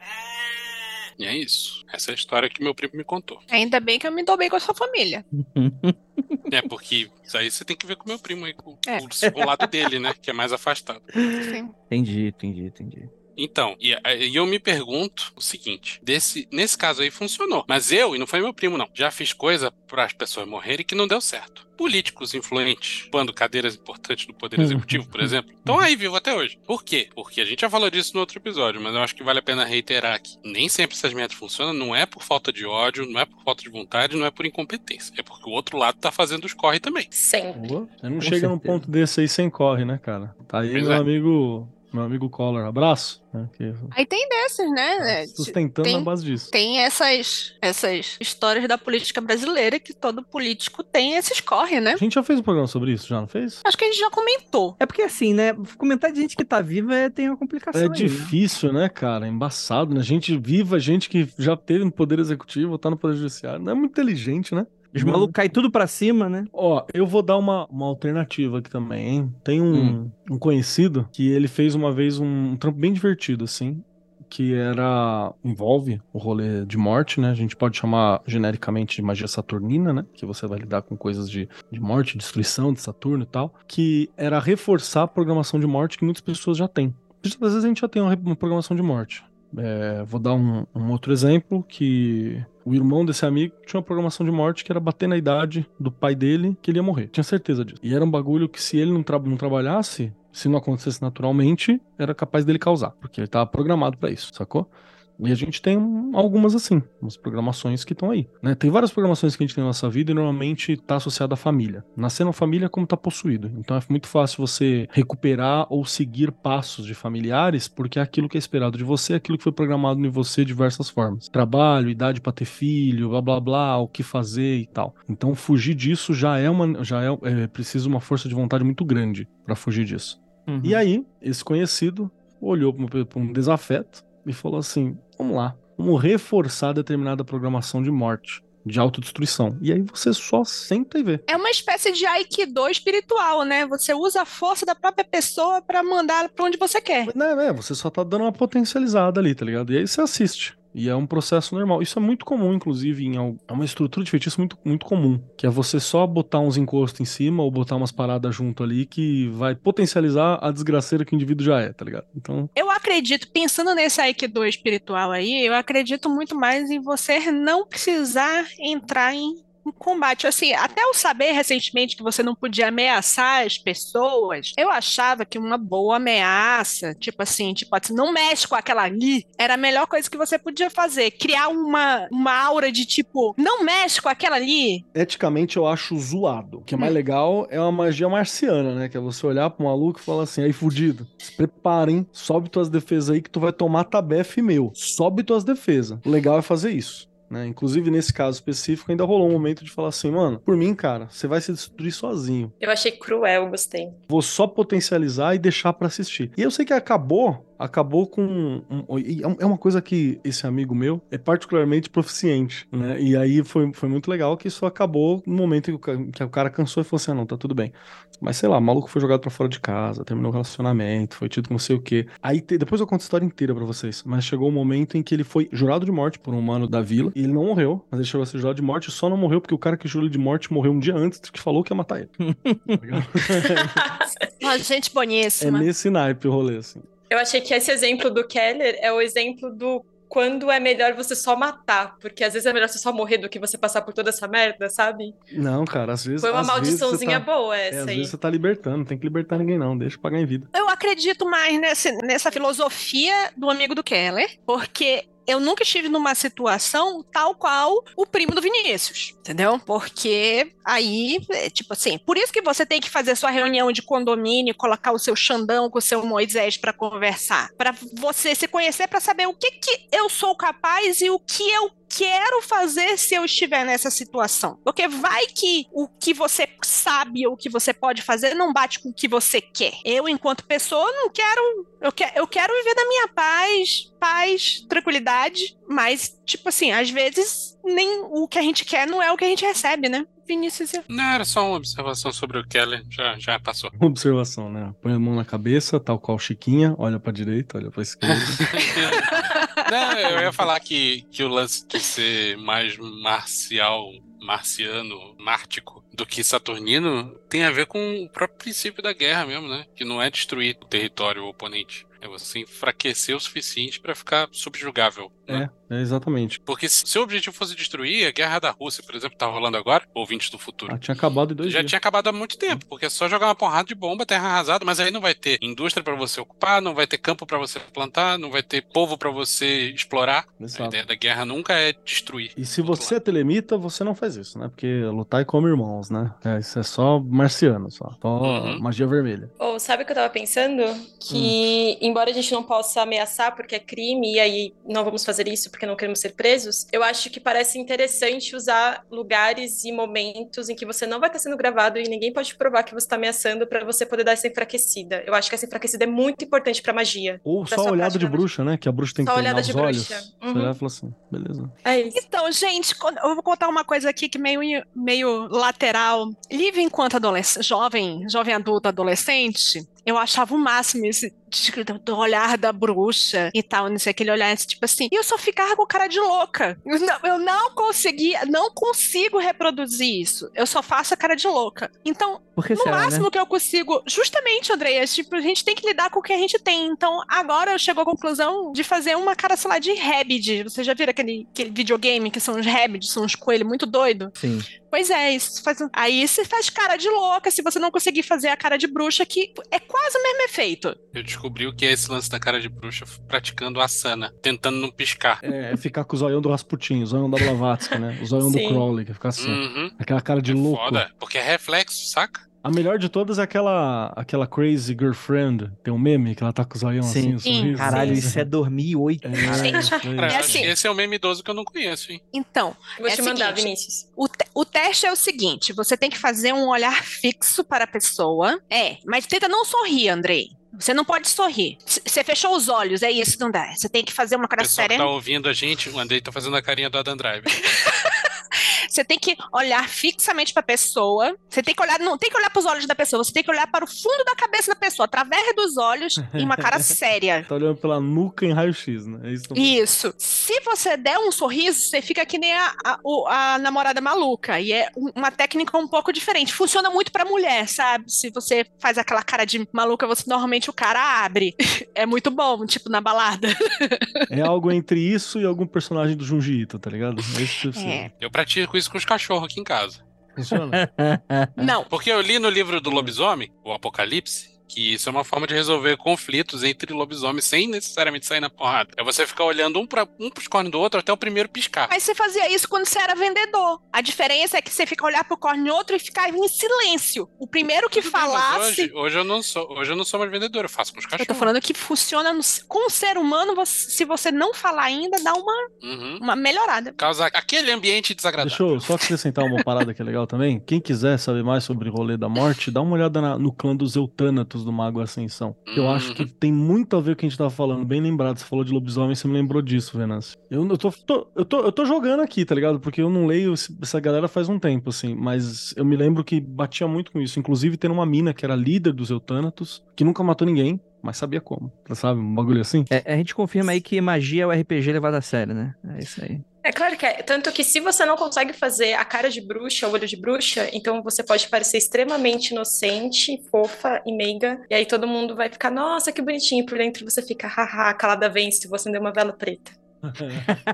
E é isso. Essa é a história que meu primo me contou. Ainda bem que eu me dou bem com a sua família. (laughs) é, porque isso aí você tem que ver com meu primo aí, com, é. o, o lado dele, né? Que é mais afastado. Sim. Entendi, entendi, entendi. Então, e, e, eu me pergunto o seguinte: desse, nesse caso aí funcionou. Mas eu, e não foi meu primo, não, já fiz coisa para as pessoas morrerem que não deu certo. Políticos influentes, quando cadeiras importantes do Poder Executivo, por exemplo, estão aí vivo até hoje. Por quê? Porque a gente já falou disso no outro episódio, mas eu acho que vale a pena reiterar aqui. Nem sempre essas metas funcionam, não é por falta de ódio, não é por falta de vontade, não é por incompetência. É porque o outro lado tá fazendo os corre também. Sempre. Você não Com chega certeza. num ponto desse aí sem corre, né, cara? Tá aí pois meu é. amigo meu amigo Collor, abraço. Né, que... Aí tem dessas, né? Tá é, sustentando tem, na base disso. Tem essas, essas histórias da política brasileira que todo político tem esses corre, né? A gente já fez um programa sobre isso, já não fez? Acho que a gente já comentou. É porque assim, né? Comentar de gente que tá viva é, tem uma complicação. É aí, né? difícil, né? né, cara? É embaçado, né? Gente viva, gente que já teve no Poder Executivo, tá no Poder Judiciário. Não é muito inteligente, né? Os malucos caem tudo pra cima, né? Ó, eu vou dar uma, uma alternativa aqui também, hein? Tem um, hum. um conhecido que ele fez uma vez um, um trampo bem divertido, assim que era envolve o rolê de morte, né? A gente pode chamar genericamente de magia saturnina, né? Que você vai lidar com coisas de, de morte, destruição de Saturno e tal, que era reforçar a programação de morte que muitas pessoas já têm. Às vezes a gente já tem uma programação de morte. É, vou dar um, um, outro exemplo que o irmão desse amigo tinha uma programação de morte que era bater na idade do pai dele que ele ia morrer. Tinha certeza disso. E era um bagulho que se ele não, tra não trabalhasse, se não acontecesse naturalmente, era capaz dele causar, porque ele estava programado para isso, sacou? E a gente tem algumas assim, umas programações que estão aí. Né? Tem várias programações que a gente tem na nossa vida e normalmente está associada à família. Nascer na família é como está possuído. Então é muito fácil você recuperar ou seguir passos de familiares, porque é aquilo que é esperado de você, é aquilo que foi programado em você de diversas formas. Trabalho, idade para ter filho, blá blá blá, o que fazer e tal. Então fugir disso já é uma. já é, é preciso uma força de vontade muito grande para fugir disso. Uhum. E aí, esse conhecido olhou para um desafeto e falou assim: vamos lá, vamos reforçar determinada programação de morte. de autodestruição. E aí você só senta e vê. É uma espécie de Aikido espiritual, né? Você usa a força da própria pessoa para mandar para onde você quer. Não, é, você só tá dando uma potencializada ali, tá ligado? E aí você assiste. E é um processo normal. Isso é muito comum, inclusive, em é uma estrutura de feitiço muito, muito comum. Que é você só botar uns encostos em cima ou botar umas paradas junto ali que vai potencializar a desgraceira que o indivíduo já é, tá ligado? Então. Eu acredito, pensando nesse Aikido espiritual aí, eu acredito muito mais em você não precisar entrar em um combate. Assim, até eu saber recentemente que você não podia ameaçar as pessoas, eu achava que uma boa ameaça, tipo assim, tipo assim, não mexe com aquela ali, era a melhor coisa que você podia fazer. Criar uma, uma aura de tipo, não mexe com aquela ali. Eticamente eu acho zoado. O que é mais hum. legal é uma magia marciana, né? Que é você olhar pro maluco e falar assim, aí fudido, se preparem, sobe tuas defesas aí que tu vai tomar tabefe meu. Sobe tuas defesas. O legal é fazer isso. Né? Inclusive, nesse caso específico, ainda rolou um momento de falar assim, mano, por mim, cara, você vai se destruir sozinho. Eu achei cruel, gostei. Vou só potencializar e deixar para assistir. E eu sei que acabou acabou com. Um, é, é uma coisa que esse amigo meu é particularmente proficiente, né? E aí foi, foi muito legal que isso acabou no momento em que o, que o cara cansou e falou assim: ah, não, tá tudo bem. Mas sei lá, o maluco foi jogado para fora de casa, terminou o relacionamento, foi tido com não sei o quê. Aí te, depois eu conto a história inteira para vocês. Mas chegou o um momento em que ele foi jurado de morte por um mano da vila e ele não morreu, mas ele chegou a ser jurado de morte, só não morreu porque o cara que jurou de morte morreu um dia antes que falou que ia matar ele. (laughs) Uma (laughs) gente boníssima. É nesse naipe o rolê, assim. Eu achei que esse exemplo do Keller é o exemplo do quando é melhor você só matar, porque às vezes é melhor você só morrer do que você passar por toda essa merda, sabe? Não, cara, às vezes. Foi uma maldiçãozinha tá, boa essa é, às aí. vezes você tá libertando, não tem que libertar ninguém, não, deixa pagar em vida. Eu acredito mais nessa, nessa filosofia do amigo do Keller, porque eu nunca estive numa situação tal qual o primo do Vinícius, entendeu? Porque aí, é, tipo assim, por isso que você tem que fazer sua reunião de condomínio, colocar o seu Xandão com o seu Moisés para conversar, para você se conhecer, para saber o que que eu sou capaz e o que eu quero fazer se eu estiver nessa situação. Porque vai que o que você sabe ou o que você pode fazer não bate com o que você quer. Eu, enquanto pessoa, não quero. Eu, que, eu quero viver da minha paz, paz, tranquilidade, mas, tipo assim, às vezes nem o que a gente quer não é o que a gente recebe, né? Vinícius. Não, era só uma observação sobre o Keller, já, já passou. Uma observação, né? Põe a mão na cabeça, tal qual Chiquinha, olha pra direita, olha pra esquerda. (laughs) Não, eu ia falar que, que o lance de ser mais marcial, marciano, mártico, do que saturnino tem a ver com o próprio princípio da guerra mesmo, né? Que não é destruir o território oponente. É você enfraquecer o suficiente para ficar subjugável. Né? É, é, exatamente. Porque se o objetivo fosse destruir, a guerra da Rússia, por exemplo, tá rolando agora, ouvintes do futuro. Ah, tinha acabado em dois Já dias. tinha acabado há muito tempo, porque é só jogar uma porrada de bomba, terra arrasada, mas aí não vai ter indústria para você ocupar, não vai ter campo para você plantar, não vai ter povo para você explorar. Exato. A ideia da guerra nunca é destruir. E se você lado. é telemita, você não faz isso, né? Porque lutar é como irmãos, né? É, isso é só marciano, só. Só uhum. magia vermelha. Ou oh, sabe o que eu tava pensando? Que, hum. Embora a gente não possa ameaçar porque é crime e aí não vamos fazer isso porque não queremos ser presos, eu acho que parece interessante usar lugares e momentos em que você não vai estar sendo gravado e ninguém pode provar que você está ameaçando para você poder dar essa enfraquecida. Eu acho que essa enfraquecida é muito importante pra magia. Ou só olhada de bruxa, né? Que a bruxa tem só que olhada de olhos. bruxa. Uhum. Você olhar e falar assim, beleza. É isso. Então, gente, eu vou contar uma coisa aqui que meio, meio lateral. Livre enquanto adolescente, jovem, jovem adulto, adolescente, eu achava o máximo esse do olhar da bruxa e tal, não sei, aquele olhar tipo assim. E eu só ficava com cara de louca. Eu não, eu não conseguia, não consigo reproduzir isso. Eu só faço a cara de louca. Então, no será, máximo né? que eu consigo, justamente, Andréia, tipo, a gente tem que lidar com o que a gente tem. Então, agora eu chego à conclusão de fazer uma cara, sei lá, de Rabid. Você já viram aquele, aquele videogame que são os Rabbids, são uns coelhos muito doidos? Sim. Pois é, isso faz... aí você faz cara de louca se você não conseguir fazer a cara de bruxa, que é quase o mesmo efeito. Eu o que é esse lance da cara de bruxa praticando a sana, tentando não piscar. É, é ficar com o zoião do Rasputin, o zoião da Blavatsky, né? O zoião do Crowley, que fica assim. Uhum. Aquela cara de é louco. Foda, porque é reflexo, saca? A melhor de todas é aquela, aquela Crazy Girlfriend. Tem um meme que ela tá com o zoião assim, Sim. sorriso. Caralho, isso é dormir oito. É, é, é assim. Esse é o meme idoso que eu não conheço, hein? Então, Vou é te mandar, seguinte, Vinícius. O, te, o teste é o seguinte: você tem que fazer um olhar fixo para a pessoa. É, mas tenta não sorrir, Andrei. Você não pode sorrir. Você fechou os olhos, é isso, não dá. Você tem que fazer uma cara séria. Você tá ouvindo a gente, o Andrei tá fazendo a carinha do Adam Drive. (laughs) Você tem que olhar fixamente para a pessoa. Você tem que olhar, não tem que olhar para os olhos da pessoa, você tem que olhar para o fundo da cabeça da pessoa, através dos olhos, em uma cara (laughs) séria. tá olhando pela nuca em raio-x, né? É isso, isso. Se você der um sorriso, você fica que nem a, a, a namorada maluca. E é uma técnica um pouco diferente. Funciona muito para mulher, sabe? Se você faz aquela cara de maluca, você normalmente o cara abre. (laughs) É muito bom, tipo, na balada. (laughs) É algo entre isso e algum personagem do Junji Ito, tá ligado? É, é. Eu pratico isso com os cachorros aqui em casa. Funciona? (laughs) Não. Porque eu li no livro do lobisomem, o Apocalipse, que isso é uma forma de resolver conflitos entre lobisomens sem necessariamente sair na porrada. É você ficar olhando um para um pros cornos do outro até o primeiro piscar. Mas você fazia isso quando você era vendedor. A diferença é que você fica olhar pro corno do outro e ficar em silêncio. O primeiro que Tudo falasse. Bem, hoje, hoje, eu não sou, hoje eu não sou mais vendedor, eu faço com os cachorros. Eu tô falando que funciona no, com o ser humano, você, se você não falar ainda, dá uma, uhum. uma melhorada. Causa aquele ambiente desagradável. Deixa eu só acrescentar uma parada que é legal também. Quem quiser saber mais sobre o rolê da morte, dá uma olhada na, no clã dos Eutânatos do Mago Ascensão. Eu acho que uhum. tem muito a ver com o que a gente tava falando. Bem lembrado, você falou de lobisomem, você me lembrou disso, Venâncio. Eu, eu, tô, tô, eu, tô, eu tô jogando aqui, tá ligado? Porque eu não leio essa galera faz um tempo, assim. Mas eu me lembro que batia muito com isso. Inclusive, tendo uma mina que era líder dos Eutânatos, que nunca matou ninguém, mas sabia como. Sabe? Um bagulho assim. É, a gente confirma aí que magia é o RPG levado a sério, né? É isso aí. É claro que é. Tanto que se você não consegue fazer a cara de bruxa, o olho de bruxa, então você pode parecer extremamente inocente, fofa e meiga. E aí todo mundo vai ficar, nossa, que bonitinho. Por dentro você fica, haha, calada vence, você deu uma vela preta.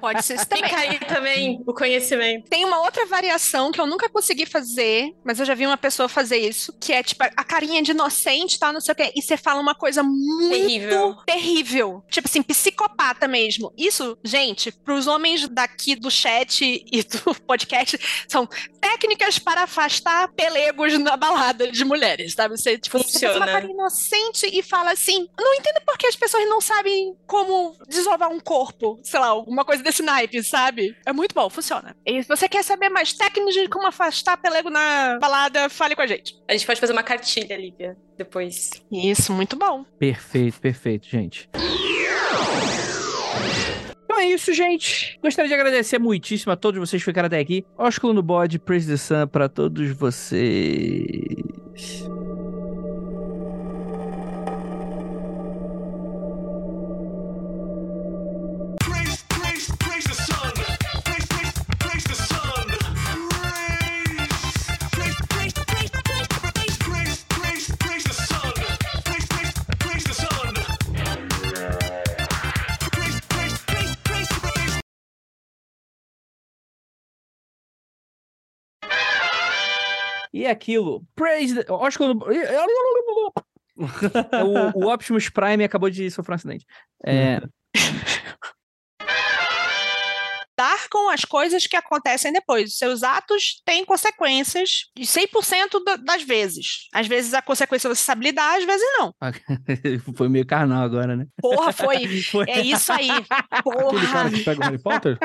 Pode ser também. Tem aí também o conhecimento. Tem uma outra variação que eu nunca consegui fazer, mas eu já vi uma pessoa fazer isso, que é tipo a carinha de inocente, tal, não sei o quê, e você fala uma coisa muito terrível. terrível. Tipo assim, psicopata mesmo. Isso, gente, pros homens daqui do chat e do (laughs) podcast, são técnicas para afastar pelegos na balada de mulheres, sabe? Você, tipo, Funciona. você faz uma carinha inocente e fala assim, não entendo por que as pessoas não sabem como desovar um corpo, sei sei lá, alguma coisa desse naipe, sabe? É muito bom, funciona. E se você quer saber mais técnicas de como afastar pelego na balada, fale com a gente. A gente pode fazer uma cartilha, Lívia, depois. Isso, muito bom. Perfeito, perfeito, gente. Então é isso, gente. Gostaria de agradecer muitíssimo a todos vocês que ficaram até aqui. Ósculo no bode, Praise the Sun pra todos vocês. E é aquilo. Praise. The... Acho que eu... (laughs) o, o Optimus Prime acabou de sofrer um acidente. É. (laughs) lidar com as coisas que acontecem depois. Os seus atos têm consequências de 100% das vezes. Às vezes a consequência você sabe lidar, às vezes não. (laughs) foi meio carnal agora, né? Porra, foi. foi. É isso aí. Porra. Aquele cara que pega o Harry Potter?